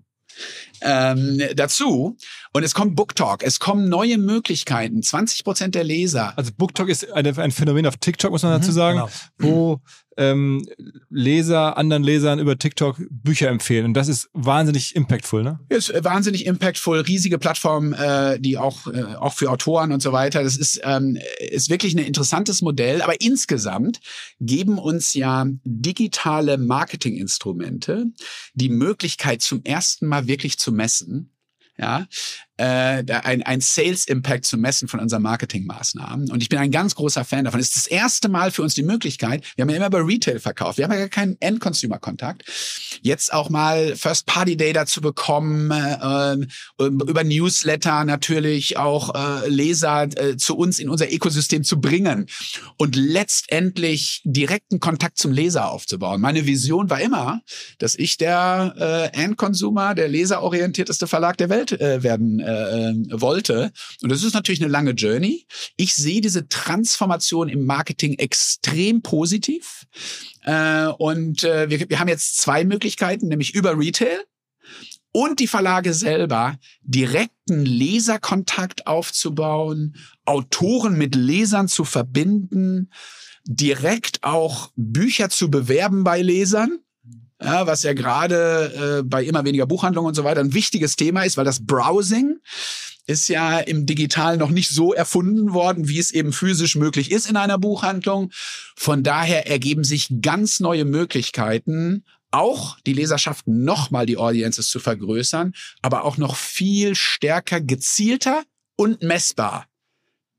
ähm, dazu. Und es kommt BookTalk, es kommen neue Möglichkeiten. 20 Prozent der Leser. Also BookTalk ist eine, ein Phänomen auf TikTok, muss man dazu mhm, sagen, genau. wo ähm, Leser anderen Lesern über TikTok Bücher empfehlen. Und das ist wahnsinnig impactful, ne? Ist äh, wahnsinnig impactful, riesige Plattform, äh, die auch, äh, auch für Autoren und so weiter. Das ist, ähm, ist wirklich ein interessantes Modell. Aber insgesamt geben uns ja digitale Marketinginstrumente die Möglichkeit, zum ersten Mal wirklich zu messen, ja, äh, ein, ein Sales Impact zu messen von unseren Marketingmaßnahmen. Und ich bin ein ganz großer Fan davon. Es ist das erste Mal für uns die Möglichkeit, wir haben ja immer über Retail verkauft, wir haben ja gar keinen End-Consumer-Kontakt, jetzt auch mal First-Party-Data zu bekommen, äh, über Newsletter natürlich auch äh, Leser äh, zu uns in unser Ökosystem zu bringen und letztendlich direkten Kontakt zum Leser aufzubauen. Meine Vision war immer, dass ich der äh, End-Consumer, der leserorientierteste Verlag der Welt äh, werden äh, wollte. Und das ist natürlich eine lange Journey. Ich sehe diese Transformation im Marketing extrem positiv. Äh, und äh, wir, wir haben jetzt zwei Möglichkeiten, nämlich über Retail und die Verlage selber direkten Leserkontakt aufzubauen, Autoren mit Lesern zu verbinden, direkt auch Bücher zu bewerben bei Lesern ja, was ja gerade äh, bei immer weniger Buchhandlungen und so weiter ein wichtiges Thema ist, weil das Browsing ist ja im Digital noch nicht so erfunden worden, wie es eben physisch möglich ist in einer Buchhandlung. Von daher ergeben sich ganz neue Möglichkeiten, auch die Leserschaft nochmal die Audiences zu vergrößern, aber auch noch viel stärker gezielter und messbar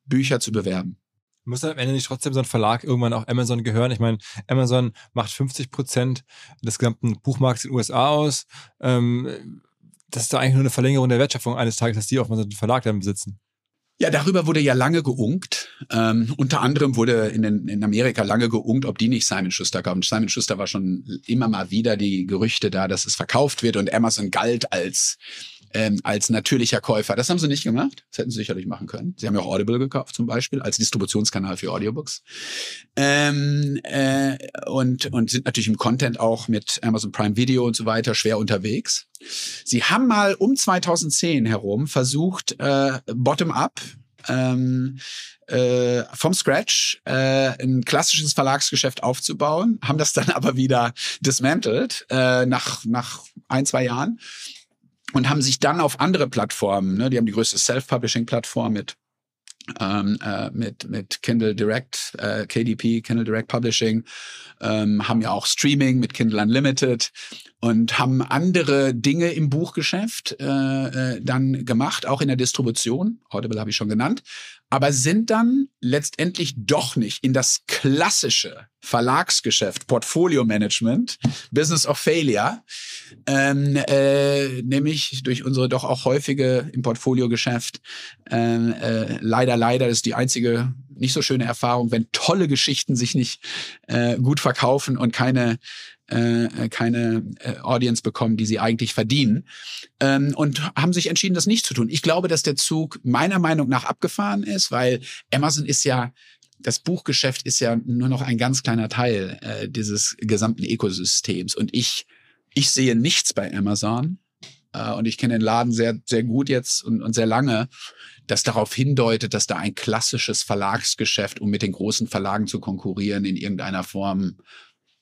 Bücher zu bewerben. Muss am Ende nicht trotzdem so ein Verlag irgendwann auch Amazon gehören? Ich meine, Amazon macht 50 Prozent des gesamten Buchmarkts in den USA aus. Ähm, das ist doch eigentlich nur eine Verlängerung der Wertschöpfung eines Tages, dass die auch mal so einen Verlag dann besitzen. Ja, darüber wurde ja lange geunkt. Ähm, unter anderem wurde in, den, in Amerika lange geunkt, ob die nicht Simon Schuster kaufen. Simon Schuster war schon immer mal wieder die Gerüchte da, dass es verkauft wird und Amazon galt als ähm, als natürlicher Käufer. Das haben sie nicht gemacht. Das hätten sie sicherlich machen können. Sie haben ja auch Audible gekauft zum Beispiel als Distributionskanal für Audiobooks. Ähm, äh, und, und sind natürlich im Content auch mit Amazon Prime Video und so weiter schwer unterwegs. Sie haben mal um 2010 herum versucht, äh, bottom-up ähm, äh, vom Scratch äh, ein klassisches Verlagsgeschäft aufzubauen, haben das dann aber wieder dismantelt äh, nach, nach ein, zwei Jahren und haben sich dann auf andere Plattformen, ne, die haben die größte Self-Publishing-Plattform mit ähm, äh, mit mit Kindle Direct, äh, KDP, Kindle Direct Publishing, ähm, haben ja auch Streaming mit Kindle Unlimited und haben andere Dinge im Buchgeschäft äh, äh, dann gemacht, auch in der Distribution. Audible habe ich schon genannt, aber sind dann letztendlich doch nicht in das klassische Verlagsgeschäft, Portfolio Management, Business of Failure, ähm, äh, nämlich durch unsere doch auch häufige im Portfoliogeschäft äh, äh, leider, leider, ist die einzige nicht so schöne Erfahrung, wenn tolle Geschichten sich nicht äh, gut verkaufen und keine äh, keine äh, Audience bekommen, die sie eigentlich verdienen. Ähm, und haben sich entschieden, das nicht zu tun. Ich glaube, dass der Zug meiner Meinung nach abgefahren ist, weil Amazon ist ja das Buchgeschäft ist ja nur noch ein ganz kleiner Teil äh, dieses gesamten Ökosystems. Und ich, ich sehe nichts bei Amazon. Äh, und ich kenne den Laden sehr, sehr gut jetzt und, und sehr lange, das darauf hindeutet, dass da ein klassisches Verlagsgeschäft, um mit den großen Verlagen zu konkurrieren, in irgendeiner Form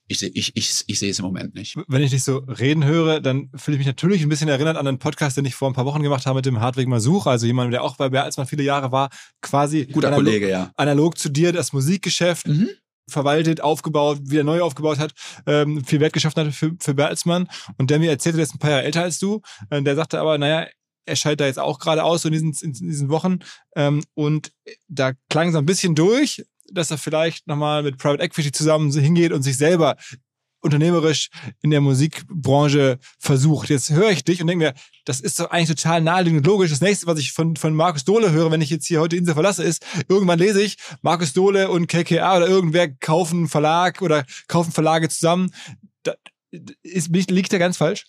ich, ich, ich, ich sehe es im Moment nicht. Wenn ich dich so reden höre, dann fühle ich mich natürlich ein bisschen erinnert an einen Podcast, den ich vor ein paar Wochen gemacht habe mit dem Hartwig Masuch, also jemand, der auch bei Bertelsmann viele Jahre war, quasi Guter analog, Kollege, ja. analog zu dir das Musikgeschäft Mhm. verwaltet, aufgebaut, wieder neu aufgebaut hat, ähm, viel Wert geschaffen hat für, für Bertelsmann. Und der mir erzählte, der ist ein paar Jahre älter als du. Äh, der sagte aber, naja, er scheidet da jetzt auch gerade aus so in diesen, in diesen Wochen. Ähm, und da klang so ein bisschen durch, dass er vielleicht nochmal mit Private Equity zusammen hingeht und sich selber unternehmerisch in der Musikbranche versucht. Jetzt höre ich dich und denke mir, das ist doch eigentlich total naheliegend und logisch. Das nächste, was ich von, von Markus Dohle höre, wenn ich jetzt hier heute Insel verlasse, ist, irgendwann lese ich, Markus Dohle und KKR oder irgendwer kaufen Verlag oder kaufen Verlage zusammen. Da, ist, liegt der ganz falsch?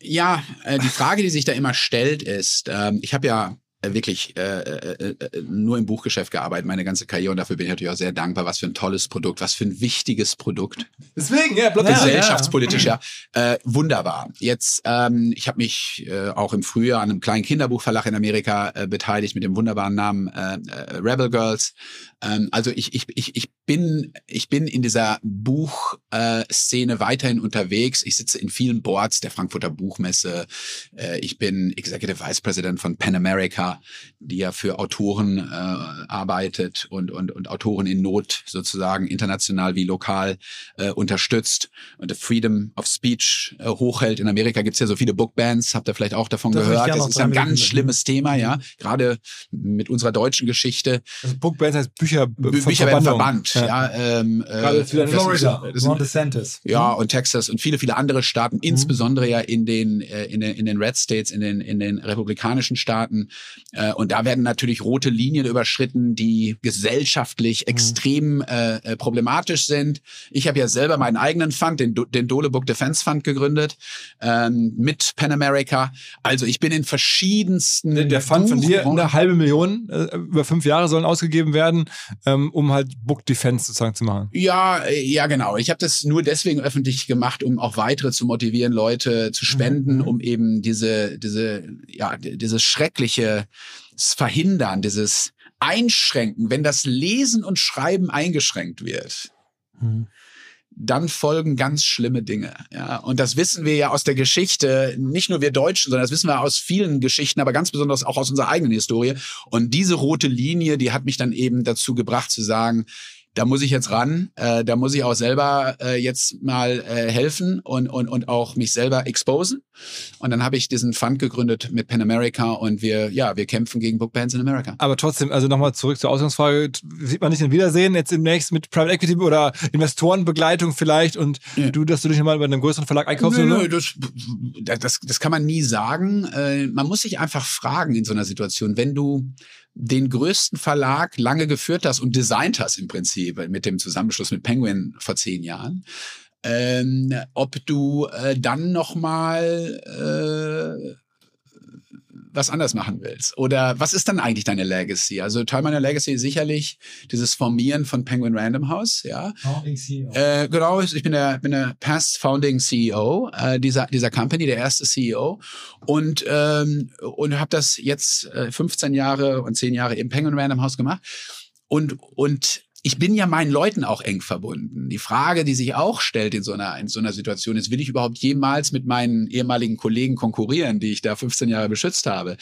Ja, äh, die Frage, die sich da immer stellt, ist, ähm, ich habe ja wirklich äh, äh, äh, nur im Buchgeschäft gearbeitet, meine ganze Karriere und dafür bin ich natürlich auch sehr dankbar. Was für ein tolles Produkt, was für ein wichtiges Produkt. Deswegen, ja, bleib Ja, gesellschaftspolitisch, ja. Äh, wunderbar. Jetzt, ähm, ich habe mich äh, auch im Frühjahr an einem kleinen Kinderbuchverlag in Amerika äh, beteiligt mit dem wunderbaren Namen äh, äh, Rebel Girls. Ähm, also ich, ich, ich, ich bin, ich bin in dieser Buchszene äh, weiterhin unterwegs. Ich sitze in vielen Boards der Frankfurter Buchmesse. Äh, ich bin Executive Vice President von Pen America, die ja für Autoren äh, arbeitet und, und, und Autoren in Not sozusagen international wie lokal äh, unterstützt und the Freedom of Speech äh, hochhält. In Amerika gibt's ja so viele Bookbands, habt ihr vielleicht auch davon Da würde ich gehört. Das ist ein ganz denken. schlimmes Thema, ja. Gerade mit unserer deutschen Geschichte. Also Bookbands heißt Bücher, Bü Ver- Bücher werden verbannt, ja. ähm, äh, Florida, das sind- Ron DeSantis. ja, und Texas und viele, viele andere Staaten, insbesondere ja in den, äh, in den, in den Red States, in den, in den republikanischen Staaten. Äh, Und da werden natürlich rote Linien überschritten, die gesellschaftlich extrem äh, äh, problematisch sind. Ich habe ja selber meinen eigenen Fund, den, den Dole Book Defense Fund gegründet, ähm, mit Pan America. Also ich bin in verschiedensten Der, der Fund von dir, eine halbe Million äh, über fünf Jahre sollen ausgegeben werden, ähm, um halt Book Defense sozusagen zu machen. Ja, äh, ja, genau. Ich habe das nur deswegen öffentlich gemacht, um auch weitere zu motivieren, Leute zu spenden, um eben diese, diese, ja, dieses schreckliche Verhindern, dieses Einschränken, wenn das Lesen und Schreiben eingeschränkt wird, Mhm. Dann folgen ganz schlimme Dinge. Ja, und das wissen wir ja aus der Geschichte, nicht nur wir Deutschen, sondern das wissen wir aus vielen Geschichten, aber ganz besonders auch aus unserer eigenen Historie. Und diese rote Linie, die hat mich dann eben dazu gebracht zu sagen, da muss ich jetzt ran, äh, da muss ich auch selber äh, jetzt mal äh, helfen und, und, und auch mich selber exposen. Und dann habe ich diesen Fund gegründet mit Pan America und wir, ja, wir kämpfen gegen Bookbands in America. Aber trotzdem, also nochmal zurück zur Ausgangsfrage, sieht man nicht ein Wiedersehen jetzt demnächst mit Private Equity oder Investorenbegleitung vielleicht und Ja. du, dass du dich mal bei einem größeren Verlag einkaufst? Nö, oder? nö, das, das, das kann man nie sagen. Äh, Man muss sich einfach fragen in so einer Situation, wenn du den größten Verlag lange geführt hast und designt hast im Prinzip mit dem Zusammenschluss mit Penguin vor zehn Jahren, ähm, ob du äh, dann noch mal äh, was anders machen willst. Oder was ist dann eigentlich deine Legacy? Also Teil meiner Legacy ist sicherlich dieses Formieren von Penguin Random House, ja. Äh, genau, ich bin der, bin der Past Founding CEO äh, dieser, dieser Company, der erste CEO. Und, ähm, und habe das jetzt äh, 15 Jahre und 10 Jahre im Penguin Random House gemacht. Und, und ich bin ja meinen Leuten auch eng verbunden. Die Frage, die sich auch stellt in so einer, in so einer Situation ist, will ich überhaupt jemals mit meinen ehemaligen Kollegen konkurrieren, die ich da 15 Jahre beschützt habe?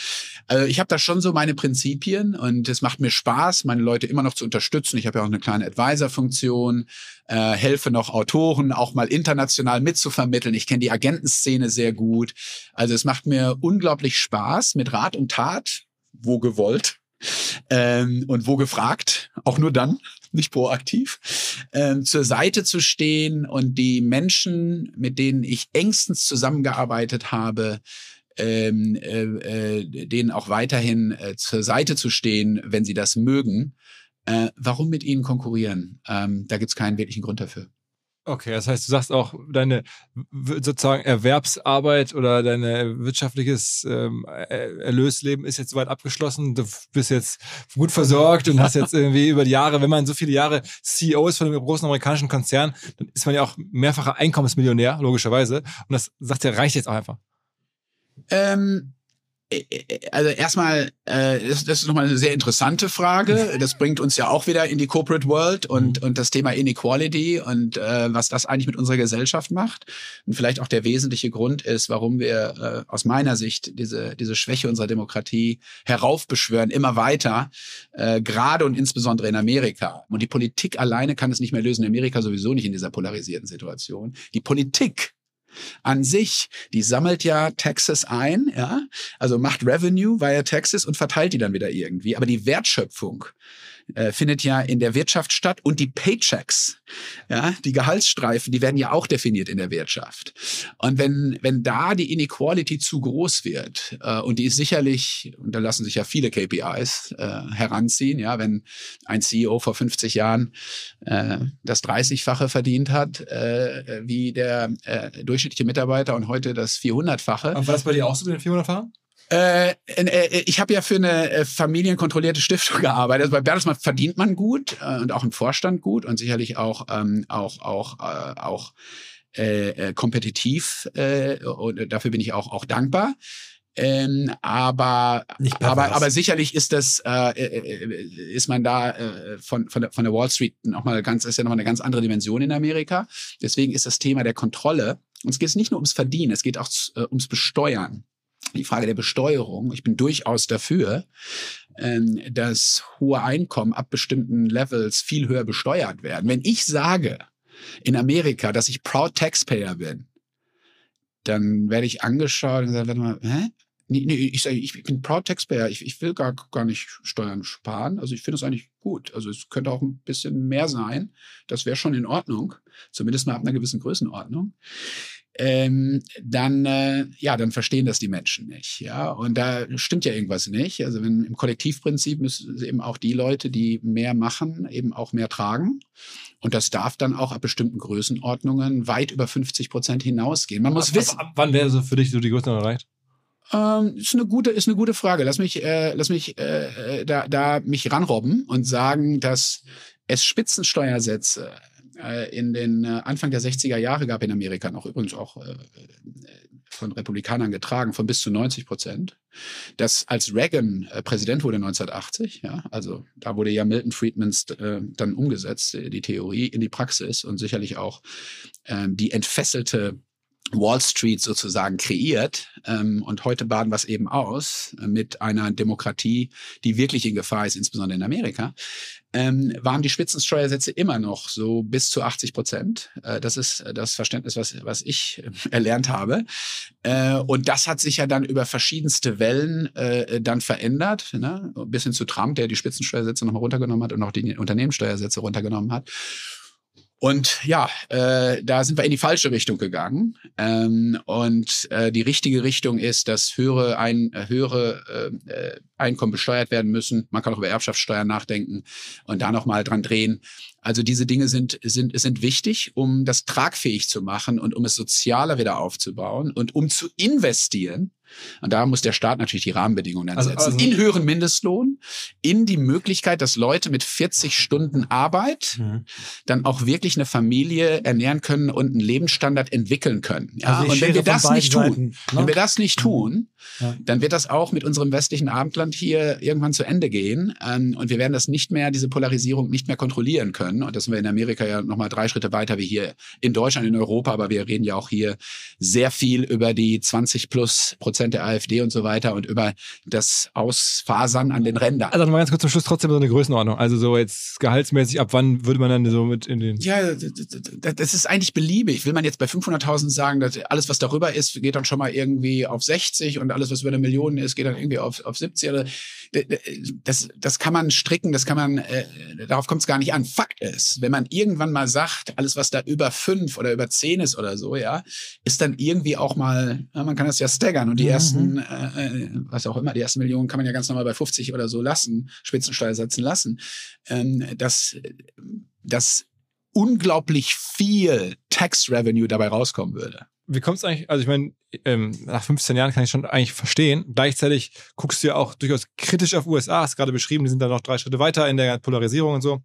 Also ich habe da schon so meine Prinzipien und es macht mir Spaß, meine Leute immer noch zu unterstützen. Ich habe ja auch eine kleine Advisor-Funktion, äh, helfe noch Autoren auch mal international mitzuvermitteln. Ich kenne die Agentenszene sehr gut. Also es macht mir unglaublich Spaß mit Rat und Tat, wo gewollt ähm, und wo gefragt, auch nur dann, nicht proaktiv, ähm, zur Seite zu stehen und die Menschen, mit denen ich engstens zusammengearbeitet habe, ähm, äh, äh, denen auch weiterhin äh, zur Seite zu stehen, wenn sie das mögen. Äh, warum mit ihnen konkurrieren? Ähm, da gibt's keinen wirklichen Grund dafür. Okay, das heißt, du sagst auch, deine sozusagen Erwerbsarbeit oder dein wirtschaftliches ähm, Er- Erlösleben ist jetzt soweit abgeschlossen. Du bist jetzt gut versorgt und hast jetzt irgendwie über die Jahre, wenn man so viele Jahre CEO ist von einem großen amerikanischen Konzern, dann ist man ja auch mehrfacher Einkommensmillionär, logischerweise. Und das sagt ja, reicht jetzt auch einfach. Ähm, also erstmal, äh, das, das ist nochmal eine sehr interessante Frage. Das bringt uns ja auch wieder in die Corporate World und, mhm. und das Thema Inequality und äh, was das eigentlich mit unserer Gesellschaft macht. Und vielleicht auch der wesentliche Grund ist, warum wir äh, aus meiner Sicht diese, diese Schwäche unserer Demokratie heraufbeschwören, immer weiter, äh, gerade und insbesondere in Amerika. Und die Politik alleine kann es nicht mehr lösen, in Amerika sowieso nicht in dieser polarisierten Situation. Die Politik an sich, die sammelt ja Taxes ein, ja, also macht Revenue via Taxes und verteilt die dann wieder irgendwie. Aber die Wertschöpfung äh, findet ja in der Wirtschaft statt und die Paychecks, ja, die Gehaltsstreifen, die werden ja auch definiert in der Wirtschaft. Und wenn, wenn da die Inequality zu groß wird, äh, und die ist sicherlich, und da lassen sich ja viele KPIs äh, heranziehen, ja, wenn ein CEO vor 50 Jahren äh, das 30-fache verdient hat, äh, wie der äh, durchschnittliche Mitarbeiter und heute das 400-fache. war das bei dir auch so mit den 400-fachen? Äh, äh, ich habe ja für eine äh, familienkontrollierte Stiftung gearbeitet. Also bei Bertelsmann verdient man gut äh, und auch im Vorstand gut und sicherlich auch ähm, auch auch äh, auch äh, kompetitiv äh, und dafür bin ich auch auch dankbar. Ähm, aber, aber, aber sicherlich ist das, äh, ist man da äh, von, von, der, von der Wall Street noch mal ganz, ist ja noch mal eine ganz andere Dimension in Amerika. Deswegen ist das Thema der Kontrolle. Und es geht nicht nur ums Verdienen, es geht auch äh, ums Besteuern die Frage der Besteuerung. Ich bin durchaus dafür, ähm, dass hohe Einkommen ab bestimmten Levels viel höher besteuert werden. Wenn ich sage in Amerika, dass ich Proud Taxpayer bin, dann werde ich angeschaut und warte mal, hä? Nee, nee, ich sage, ich bin Proud Taxpayer. Ich, ich will gar, gar nicht Steuern sparen. Also ich finde es eigentlich gut. Also es könnte auch ein bisschen mehr sein. Das wäre schon in Ordnung. Zumindest mal ab einer gewissen Größenordnung ähm, dann äh, ja, dann verstehen das die Menschen nicht, ja. Und da stimmt ja irgendwas nicht. Also wenn im Kollektivprinzip müssen eben auch die Leute, die mehr machen, eben auch mehr tragen. Und das darf dann auch ab bestimmten Größenordnungen weit über 50 Prozent hinausgehen. Man muss ab, wissen. Ab, ab wann wäre so für dich so die Größenordnung erreicht? Ähm, ist eine gute, ist eine gute Frage. Lass mich, äh, lass mich äh, da, da mich ranrobben und sagen, dass es Spitzensteuersätze äh, in den äh, Anfang der 60er Jahre gab in Amerika noch übrigens auch äh, von Republikanern getragen, von bis zu 90 Prozent. Das als Reagan Präsident wurde 1980, ja, also da wurde ja Milton Friedmans äh, dann umgesetzt, die Theorie in die Praxis und sicherlich auch äh, die entfesselte Wall Street sozusagen kreiert. Ähm, und heute baden wir es eben aus äh, mit einer Demokratie, die wirklich in Gefahr ist, insbesondere in Amerika. Ähm, waren die Spitzensteuersätze immer noch so bis zu 80 Prozent. Äh, das ist das Verständnis, was, was ich äh, erlernt habe. Äh, und das hat sich ja dann über verschiedenste Wellen äh, dann verändert, ne? bis hin zu Trump, der die Spitzensteuersätze nochmal runtergenommen hat und auch die Unternehmenssteuersätze runtergenommen hat. Und ja, äh, da sind wir in die falsche Richtung gegangen. Ähm, und äh, die richtige Richtung ist, dass höhere, ein, äh, höhere äh, Einkommen besteuert werden müssen. Man kann auch über Erbschaftssteuern nachdenken und da nochmal dran drehen. Also diese Dinge sind, sind, sind wichtig, um das tragfähig zu machen und um es sozialer wieder aufzubauen und um zu investieren und da muss der Staat natürlich die Rahmenbedingungen dann also, setzen. Also, in höheren Mindestlohn, in die Möglichkeit, dass Leute mit 40 Stunden Arbeit mhm. dann auch wirklich eine Familie ernähren können und einen Lebensstandard entwickeln können. Ja, also und wenn wir das nicht tun, Seiten, ne? wenn wir das nicht tun, ja. dann wird das auch mit unserem westlichen Abendland hier irgendwann zu Ende gehen. Ähm, und wir werden das nicht mehr, diese Polarisierung nicht mehr kontrollieren können. Und das sind wir in Amerika ja nochmal drei Schritte weiter wie hier in Deutschland, in Europa. Aber wir reden ja auch hier sehr viel über die 20 plus Prozent der AfD und so weiter und über das Ausfasern an den Rändern. Also nochmal ganz kurz zum Schluss trotzdem so eine Größenordnung. Also so jetzt gehaltsmäßig, ab wann würde man dann so mit in den... Ja, das ist eigentlich beliebig. Will man jetzt bei 500.000 sagen, dass alles, was darüber ist, geht dann schon mal irgendwie auf 60 und alles, was über eine Million ist, geht dann irgendwie auf, auf 70. Oder, das, das kann man stricken, das kann man, äh, darauf kommt es gar nicht an. Fakt ist, wenn man irgendwann mal sagt, alles, was da über fünf oder über zehn ist oder so, ja, ist dann irgendwie auch mal, ja, man kann das ja staggern und die mhm. ersten, äh, äh, was auch immer, die ersten Millionen kann man ja ganz normal bei 50 oder so lassen, Spitzensteuer setzen lassen. Ähm, das, das unglaublich viel Tax Revenue dabei rauskommen würde wie kommt es eigentlich, also ich meine, ähm, nach 15 Jahren kann ich schon eigentlich verstehen. Gleichzeitig guckst du ja auch durchaus kritisch auf USA, hast gerade beschrieben, die sind da noch drei Schritte weiter in der Polarisierung und so.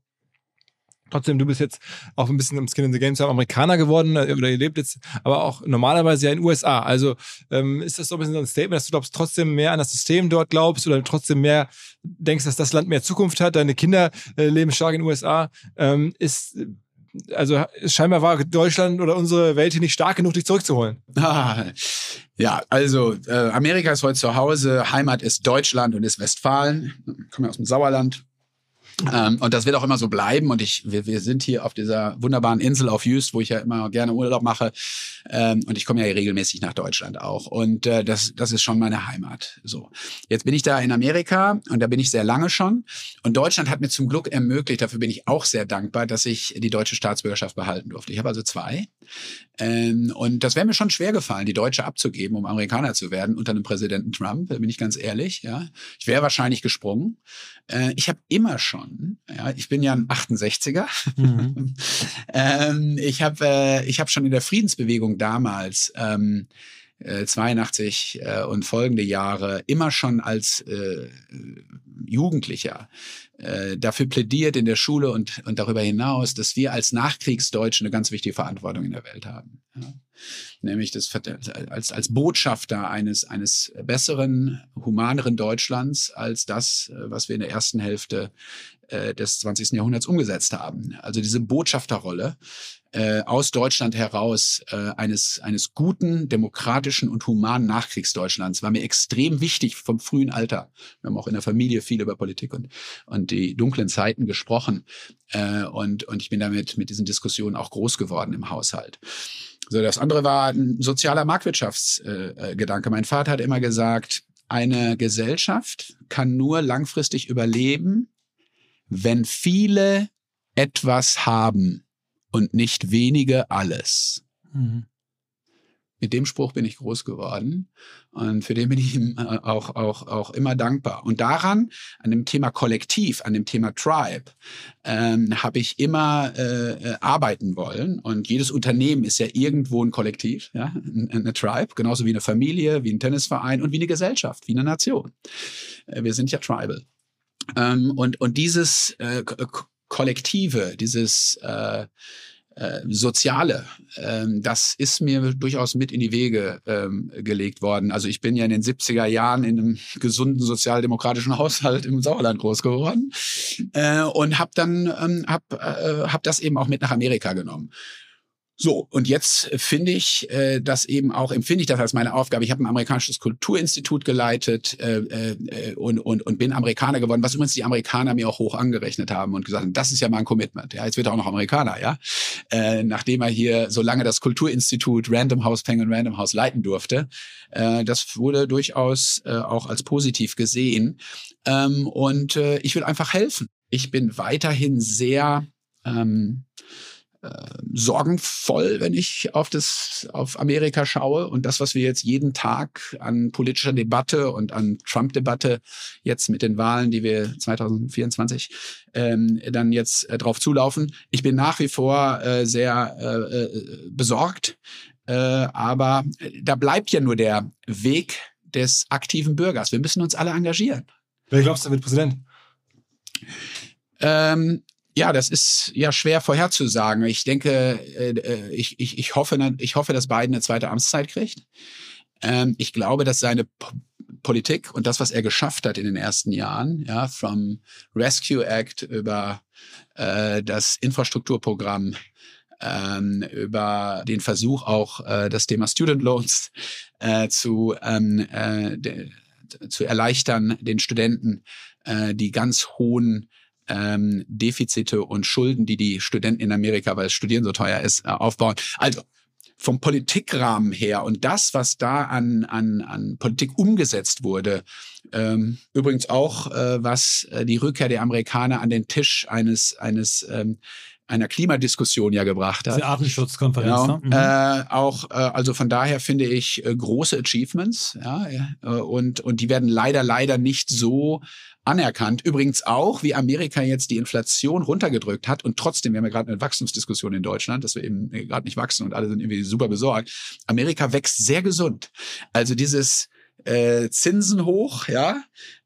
Trotzdem, du bist jetzt auch ein bisschen im Skin in the Game zu Amerikaner geworden äh, oder ihr lebt jetzt, aber auch normalerweise ja in den USA. Also ähm, ist das so ein bisschen so ein Statement, dass du glaubst, trotzdem mehr an das System dort glaubst oder trotzdem mehr denkst, dass das Land mehr Zukunft hat, deine Kinder äh, leben stark in den USA. Ähm, ist also scheinbar war Deutschland oder unsere Welt hier nicht stark genug, dich zurückzuholen. Ja, also äh, Amerika ist heute zu Hause, Heimat ist Deutschland und ist Westfalen. Ich komme ja aus dem Sauerland, ähm, und das wird auch immer so bleiben. Und ich, wir, wir sind hier auf dieser wunderbaren Insel auf Jüst, wo ich ja immer gerne Urlaub mache. Ähm, und ich komme ja regelmäßig nach Deutschland auch. Und äh, das, das ist schon meine Heimat. So. Jetzt bin ich da in Amerika und da bin ich sehr lange schon. Und Deutschland hat mir zum Glück ermöglicht, dafür bin ich auch sehr dankbar, dass ich die deutsche Staatsbürgerschaft behalten durfte. Ich habe also zwei. Ähm, und das wäre mir schon schwer gefallen, die deutsche abzugeben, um Amerikaner zu werden unter einem Präsidenten Trump, da bin ich ganz ehrlich. Ja, Ich wäre wahrscheinlich gesprungen. Äh, ich habe immer schon, ja, ich bin ja ein 68er. Mhm. ähm, ich habe äh, ich hab schon in der Friedensbewegung damals ähm, 82 äh, äh, und folgende Jahre immer schon als äh, Jugendlicher äh, dafür plädiert in der Schule und, und darüber hinaus, dass wir als Nachkriegsdeutsche eine ganz wichtige Verantwortung in der Welt haben. Ja. Nämlich das, als, als Botschafter eines, eines besseren, humaneren Deutschlands als das, äh, was wir in der ersten Hälfte äh, des 20. Jahrhunderts umgesetzt haben. Also diese Botschafterrolle äh, aus Deutschland heraus äh, eines, eines guten, demokratischen und humanen Nachkriegsdeutschlands war mir extrem wichtig vom frühen Alter. Wir haben auch in der Familie viel über Politik und, und die dunklen Zeiten gesprochen. Äh, und, und ich bin damit mit diesen Diskussionen auch groß geworden im Haushalt. So, das andere war ein sozialer Marktwirtschaftsgedanke. Äh, mein Vater hat immer gesagt, eine Gesellschaft kann nur langfristig überleben, wenn viele etwas haben und nicht wenige alles. Mhm. Mit dem Spruch bin ich groß geworden und für den bin ich ihm äh, auch, auch, auch immer dankbar. Und daran, an dem Thema Kollektiv, an dem Thema Tribe, ähm, habe ich immer äh, äh, arbeiten wollen. Und jedes Unternehmen ist ja irgendwo ein Kollektiv, ja, eine Tribe, genauso wie eine Familie, wie ein Tennisverein und wie eine Gesellschaft, wie eine Nation. Äh, wir sind ja tribal. Ähm, und, und dieses äh, Kollektive, dieses äh, äh, Soziale, ähm, das ist mir durchaus mit in die Wege ähm, gelegt worden. Also ich bin ja in den 70er Jahren in einem gesunden sozialdemokratischen Haushalt im Sauerland groß geworden äh, und habe dann ähm, hab, äh, hab das eben auch mit nach Amerika genommen. So, und jetzt finde ich äh, das eben auch, empfinde ich das als meine Aufgabe. Ich habe ein amerikanisches Kulturinstitut geleitet äh, äh, und, und, und bin Amerikaner geworden, was übrigens die Amerikaner mir auch hoch angerechnet haben und gesagt haben, das ist ja mal ein Commitment. Ja, jetzt wird er auch noch Amerikaner, ja. Äh, nachdem er hier so lange das Kulturinstitut Random House Penguin Random House leiten durfte. Äh, das wurde durchaus äh, auch als positiv gesehen. Ähm, und äh, ich will einfach helfen. Ich bin weiterhin sehr ähm, äh, sorgenvoll, wenn ich auf das auf Amerika schaue und das, was wir jetzt jeden Tag an politischer Debatte und an Trump-Debatte jetzt mit den Wahlen, die wir 2024 ähm, dann jetzt äh, drauf zulaufen. Ich bin nach wie vor äh, sehr äh, äh besorgt, äh, aber da bleibt ja nur der Weg des aktiven Bürgers. Wir müssen uns alle engagieren. Wer glaubst du wird Präsident? Ähm, ja, das ist ja schwer vorherzusagen. Ich denke, äh, äh, ich, ich, ich, hoffe, ich hoffe, dass Biden eine zweite Amtszeit kriegt. Ähm, ich glaube, dass seine Politik und das, was er geschafft hat in den ersten Jahren, ja, vom Rescue Act über äh, das Infrastrukturprogramm, ähm, über den Versuch auch das Thema Student Loans zu, ähm, äh, zu erleichtern, den Studenten die ganz hohen ähm, Defizite und Schulden, die die Studenten in Amerika, weil das Studieren so teuer ist, äh, aufbauen. Also vom Politikrahmen her und das, was da an, an, an Politik umgesetzt wurde, ähm, übrigens auch, äh, was äh, die Rückkehr der Amerikaner an den Tisch eines, eines ähm, einer Klimadiskussion ja gebracht hat. Die Artenschutzkonferenz. Genau. Ne? Mhm. Äh, auch, äh, also von daher finde ich äh, große Achievements, ja, äh, und und die werden leider leider nicht so anerkannt. Übrigens auch, wie Amerika jetzt die Inflation runtergedrückt hat und trotzdem, wir haben ja gerade eine Wachstumsdiskussion in Deutschland, dass wir eben gerade nicht wachsen und alle sind irgendwie super besorgt. Amerika wächst sehr gesund. Also dieses äh, Zinsen hoch, ja,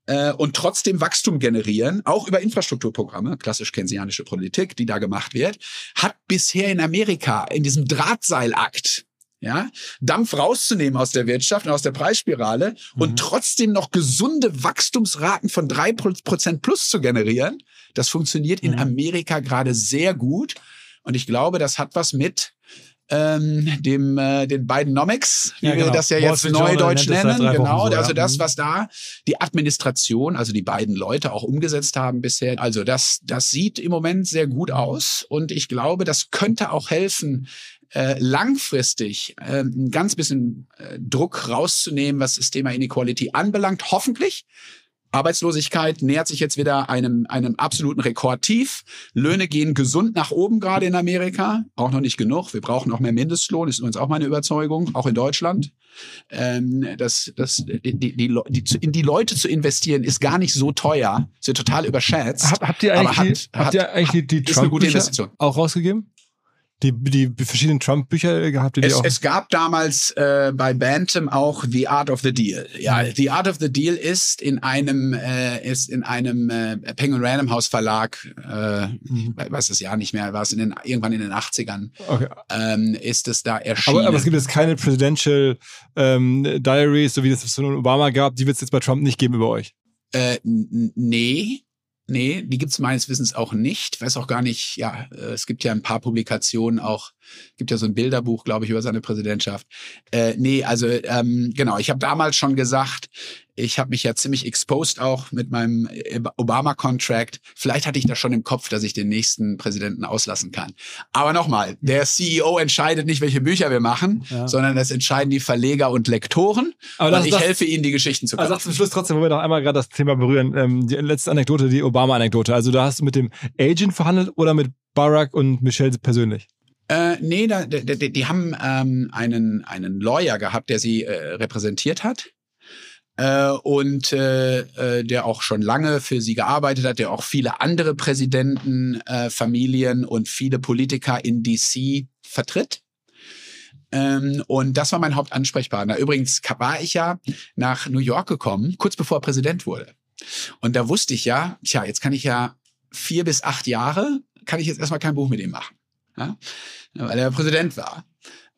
äh, und trotzdem Wachstum generieren, auch über Infrastrukturprogramme, klassisch keynesianische Politik, die da gemacht wird, hat bisher in Amerika in diesem Drahtseilakt ja, Dampf rauszunehmen aus der Wirtschaft und aus der Preisspirale mhm. und trotzdem noch gesunde Wachstumsraten von drei Prozent plus zu generieren. Das funktioniert in mhm. Amerika gerade sehr gut. Und ich glaube, das hat was mit ähm, dem äh, den beiden Nomics, wie ja, genau. wir das ja jetzt neudeutsch nennen. Genau, so, also das, mhm. was da die Administration, also die beiden Leute auch umgesetzt haben bisher. Also das, das sieht im Moment sehr gut aus und ich glaube, das könnte auch helfen, äh, langfristig äh, ein ganz bisschen äh, Druck rauszunehmen, was das Thema Inequality anbelangt. Hoffentlich. Arbeitslosigkeit nähert sich jetzt wieder einem, einem absoluten Rekordtief. Löhne gehen gesund nach oben, gerade in Amerika. Auch noch nicht genug. Wir brauchen auch mehr Mindestlohn, ist übrigens auch meine Überzeugung, auch in Deutschland. Ähm, das, das, die, die, die, die, in die Leute zu investieren, ist gar nicht so teuer. Ist ja total überschätzt. Hab, habt ihr eigentlich, hat, die, habt ihr eigentlich die, die Trump-Bücher auch rausgegeben? Die, die verschiedenen Trump-Bücher gehabt, die es, auch. Es gab damals äh, bei Bantam auch The Art of the Deal. Ja, mhm. The Art of the Deal ist in einem äh, ist in einem äh, Penguin Random House Verlag, äh, mhm. ich weiß das Jahr nicht mehr, war es in den irgendwann in den 80ern, okay. ähm, ist es da erschienen. Aber, aber es gibt jetzt keine Presidential ähm, Diaries, so wie es von Obama gab, die wird es jetzt bei Trump nicht geben über euch. Äh, nee, Nee, die gibt's meines Wissens auch nicht. Ich weiß auch gar nicht, ja, äh, es gibt ja ein paar Publikationen auch, gibt ja so ein Bilderbuch, glaube ich, über seine Präsidentschaft. Äh, nee, also ähm, genau, ich habe damals schon gesagt, ich habe mich ja ziemlich exposed auch mit meinem Obama-Contract. Vielleicht hatte ich da schon im Kopf, dass ich den nächsten Präsidenten auslassen kann. Aber nochmal, der CEO entscheidet nicht, welche Bücher wir machen, ja. sondern das entscheiden die Verleger und Lektoren. Aber und ich das, helfe ihnen, die Geschichten zu kaufen. Also zum Schluss trotzdem, wo wir noch einmal gerade das Thema berühren, ähm, die letzte Anekdote, die Obama-Anekdote. Also da hast du mit dem Agent verhandelt oder mit Barack und Michelle persönlich? Äh, nee, da, die, die haben ähm, einen, einen Lawyer gehabt, der sie äh, repräsentiert hat äh, und äh, äh, der auch schon lange für sie gearbeitet hat, der auch viele andere Präsidenten, äh, Familien und viele Politiker in DC vertritt. Ähm, und das war mein Hauptansprechpartner. Übrigens war ich ja nach New York gekommen, kurz bevor er Präsident wurde. Und da wusste ich ja, tja, jetzt kann ich ja vier bis acht Jahre, kann ich jetzt erstmal kein Buch mit ihm machen. Ja? Weil er Präsident war.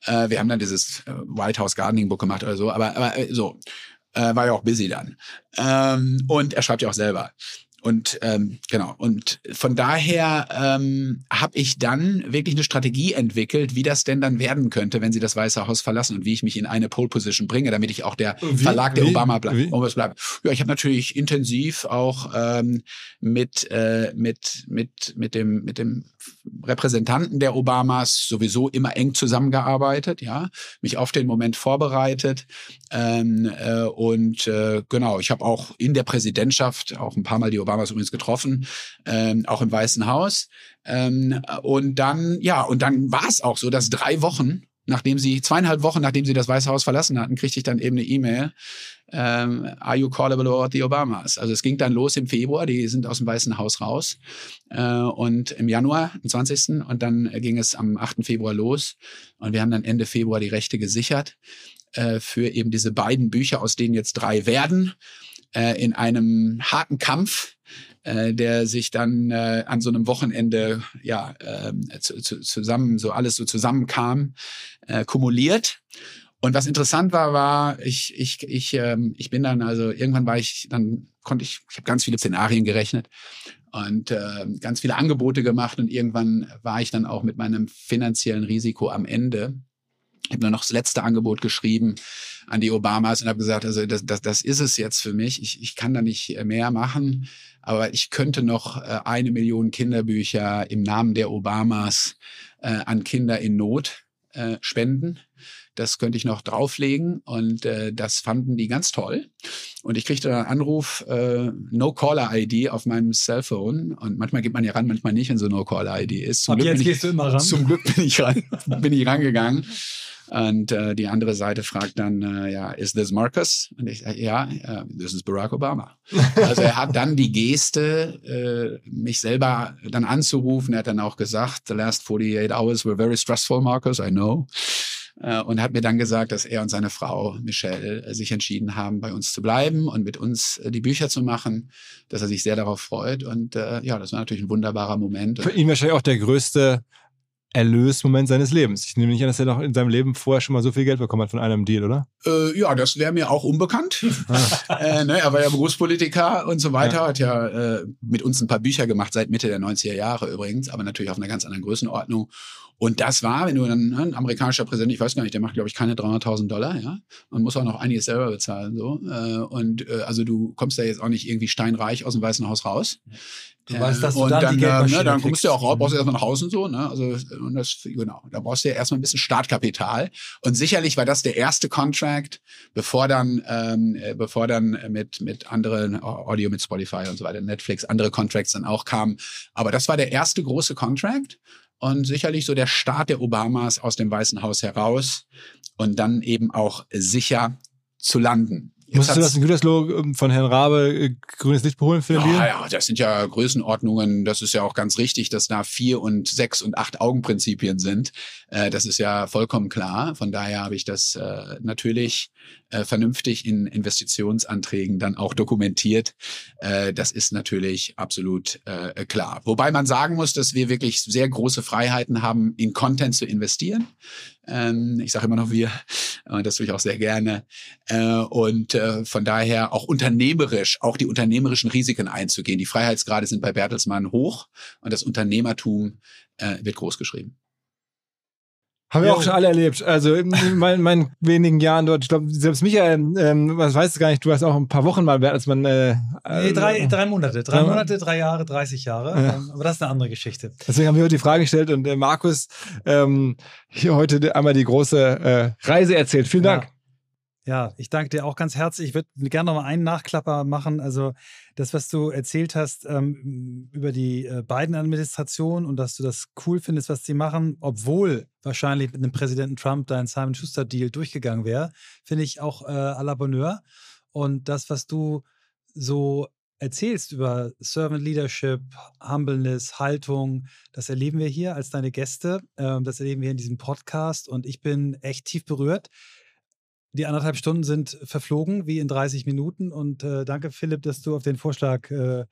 Äh, wir haben dann dieses äh, White House Gardening Book gemacht oder so, aber, aber äh, so äh, war ja auch busy dann. Ähm, und er schreibt ja auch selber. Und ähm, genau, und von daher ähm, habe ich dann wirklich eine Strategie entwickelt, wie das denn dann werden könnte, wenn sie das Weiße Haus verlassen und wie ich mich in eine Pole Position bringe, damit ich auch der wie, Verlag der wie, Obama bleibe. Bleib. Ja, ich habe natürlich intensiv auch ähm, mit, äh, mit, mit, mit, dem, mit dem Repräsentanten der Obamas sowieso immer eng zusammengearbeitet, ja, mich auf den Moment vorbereitet ähm, äh, und äh, genau, ich habe auch in der Präsidentschaft auch ein paar Mal die Obamas übrigens getroffen, ähm, auch im Weißen Haus ähm, und dann ja und dann war es auch so, dass drei Wochen nachdem sie zweieinhalb Wochen nachdem sie das Weiße Haus verlassen hatten, kriegte ich dann eben eine E-Mail ähm, Are you callable about the Obamas? Also es ging dann los im Februar, die sind aus dem Weißen Haus raus äh, und im Januar, am 20. und dann ging es am 8. Februar los und wir haben dann Ende Februar die Rechte gesichert äh, für eben diese beiden Bücher, aus denen jetzt drei werden, äh, in einem harten Kampf äh, der sich dann äh, an so einem Wochenende ja äh, zu, zu, zusammen so alles so zusammenkam, äh, kumuliert. Und was interessant war, war, ich, ich, ich, ähm, ich bin dann, also irgendwann war ich, dann konnte ich, ich habe ganz viele Szenarien gerechnet und äh, ganz viele Angebote gemacht und irgendwann war ich dann auch mit meinem finanziellen Risiko am Ende. Ich habe nur noch das letzte Angebot geschrieben an die Obamas und habe gesagt, also das, das, das ist es jetzt für mich. Ich, ich kann da nicht mehr machen, aber ich könnte noch äh, eine Million Kinderbücher im Namen der Obamas äh, an Kinder in Not äh, spenden. Das könnte ich noch drauflegen und äh, das fanden die ganz toll. Und ich kriegte dann einen Anruf, äh, No-Caller-ID auf meinem Cellphone. Und manchmal geht man ja ran, manchmal nicht, wenn so No-Caller-ID ist. Zum Ab Glück jetzt gehst ich, du immer ran. Zum Glück bin ich ran, bin ich rangegangen. Und äh, die andere Seite fragt dann, äh, ja, is this Marcus? Und ich sage, ja, uh, this is Barack Obama. also er hat dann die Geste, äh, mich selber dann anzurufen. Er hat dann auch gesagt, the last 48 hours were very stressful, Marcus, I know. äh, und hat mir dann gesagt, dass er und seine Frau Michelle äh, sich entschieden haben, bei uns zu bleiben und mit uns äh, die Bücher zu machen, dass er sich sehr darauf freut. Und äh, ja, das war natürlich ein wunderbarer Moment. Für ihn wahrscheinlich auch der größte Erlösmoment seines Lebens. Ich nehme nicht an, dass er noch in seinem Leben vorher schon mal so viel Geld bekommen hat von einem Deal, oder? Äh, ja, das wäre mir auch unbekannt. äh, ne, er war ja Berufspolitiker und so weiter, ja. hat ja äh, mit uns ein paar Bücher gemacht, seit Mitte der 90er Jahre übrigens, aber natürlich auf einer ganz anderen Größenordnung. Und das war, wenn du dann, ne, ein amerikanischer Präsident, ich weiß gar nicht, der macht, glaube ich, keine 300.000 Dollar, ja. Man muss auch noch einiges selber bezahlen, so. Äh, und äh, also du kommst da jetzt auch nicht irgendwie steinreich aus dem Weißen Haus raus. Du weißt, dass du und dann, dann, die äh, Geldmaschine ne, dann kommst du ja auch raus, brauchst du erstmal nach Hause und so, ne? Also und das, genau, da brauchst du ja erstmal ein bisschen Startkapital. Und sicherlich war das der erste Contract, bevor dann, ähm, äh, bevor dann mit mit anderen Audio mit Spotify und so weiter, Netflix, andere Contracts dann auch kamen. Aber das war der erste große Contract und sicherlich so der Start der Obamas aus dem Weißen Haus heraus und dann eben auch sicher zu landen. Jetzt Musstest du das in Gütersloh ähm, von Herrn Rabe äh, grünes Licht beholen für den ja, Deal? ja, das sind ja Größenordnungen. Das ist ja auch ganz richtig, dass da vier und sechs und acht Augenprinzipien sind. Äh, das ist ja vollkommen klar. Von daher habe ich das äh, natürlich äh, vernünftig in Investitionsanträgen dann auch dokumentiert. Äh, das ist natürlich absolut äh, klar. Wobei man sagen muss, dass wir wirklich sehr große Freiheiten haben, in Content zu investieren. Ähm, ich sage immer noch wir, und das tue ich auch sehr gerne. Äh, und äh, von daher auch unternehmerisch, auch die unternehmerischen Risiken einzugehen. Die Freiheitsgrade sind bei Bertelsmann hoch und das Unternehmertum äh, wird groß geschrieben. Haben wir auch schon alle erlebt. Also in meinen, meinen wenigen Jahren dort. Ich glaube, selbst Michael, ähm, was weißt du gar nicht, du hast auch ein paar Wochen mal, als man. Äh, Nee, drei, drei Monate. Drei Ja. Monate, drei Jahre, 30 Jahre. Ja. Ähm, Aber das ist eine andere Geschichte. Deswegen haben wir heute die Frage gestellt und äh, Markus ähm, hier heute einmal die große äh, Reise erzählt. Vielen Dank. Ja. Ich danke dir auch ganz herzlich. Ich würde gerne noch mal einen Nachklapper machen. Also das, was du erzählt hast ähm, über die äh, Biden-Administration und dass du das cool findest, was sie machen, obwohl wahrscheinlich mit dem Präsidenten Trump dein Simon Schuster-Deal durchgegangen wäre, finde ich auch äh, à la Bonheur. Und das, was du so erzählst über Servant Leadership, Humbleness, Haltung, das erleben wir hier als deine Gäste. Ähm, das erleben wir in diesem Podcast und ich bin echt tief berührt. Die anderthalb Stunden sind verflogen, wie in 30 Minuten. Und äh, danke, Philipp, dass du auf den Vorschlag äh,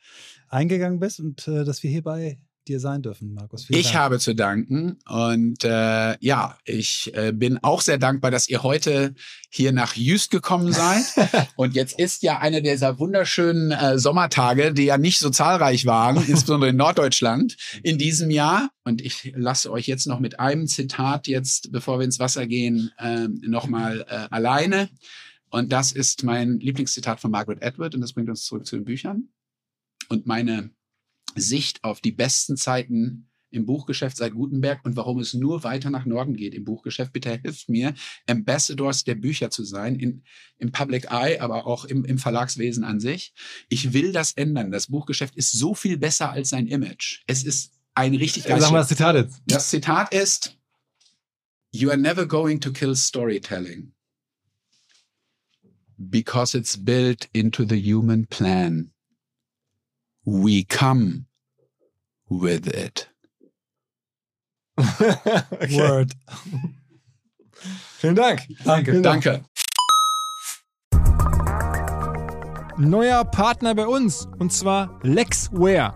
eingegangen bist und äh, dass wir hier bei dir sein dürfen, Markus. Vielen Ich Dank. habe zu danken und äh, ja, ich äh, bin auch sehr dankbar, dass ihr heute hier nach Jüst gekommen seid. und jetzt ist ja einer dieser wunderschönen äh, Sommertage, die ja nicht so zahlreich waren, insbesondere in Norddeutschland in diesem Jahr. Und ich lasse euch jetzt noch mit einem Zitat jetzt, bevor wir ins Wasser gehen, ähm, nochmal äh, alleine. Und das ist mein Lieblingszitat von Margaret Atwood und das bringt uns zurück zu den Büchern. Und meine Sicht auf die besten Zeiten im Buchgeschäft seit Gutenberg und warum es nur weiter nach Norden geht im Buchgeschäft. Bitte hilft mir, Ambassadors der Bücher zu sein, in, im Public Eye, aber auch im, im Verlagswesen an sich. Ich will das ändern. Das Buchgeschäft ist so viel besser als sein Image. Es ist ein richtig geiles Sag mal das Zitat jetzt. das Zitat ist, You are never going to kill storytelling because it's built into the human plan. We come with it. okay. Word. Vielen Dank. Danke. Vielen Dank. Danke. Neuer Partner bei uns und zwar Lexware.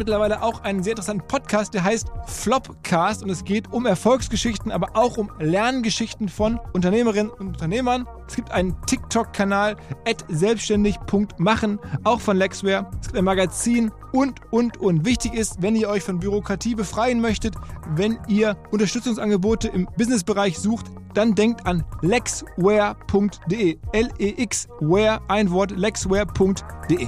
mittlerweile auch einen sehr interessanten Podcast, der heißt Flopcast und es geht um Erfolgsgeschichten, aber auch um Lerngeschichten von Unternehmerinnen und Unternehmern. Es gibt einen TikTok-Kanal selbstständig.machen, auch von Lexware. Es gibt ein Magazin und, und, und. Wichtig ist, wenn ihr euch von Bürokratie befreien möchtet, wenn ihr Unterstützungsangebote im Businessbereich sucht, dann denkt an lexware.de. L-E-X-Ware, ein Wort, lexware.de.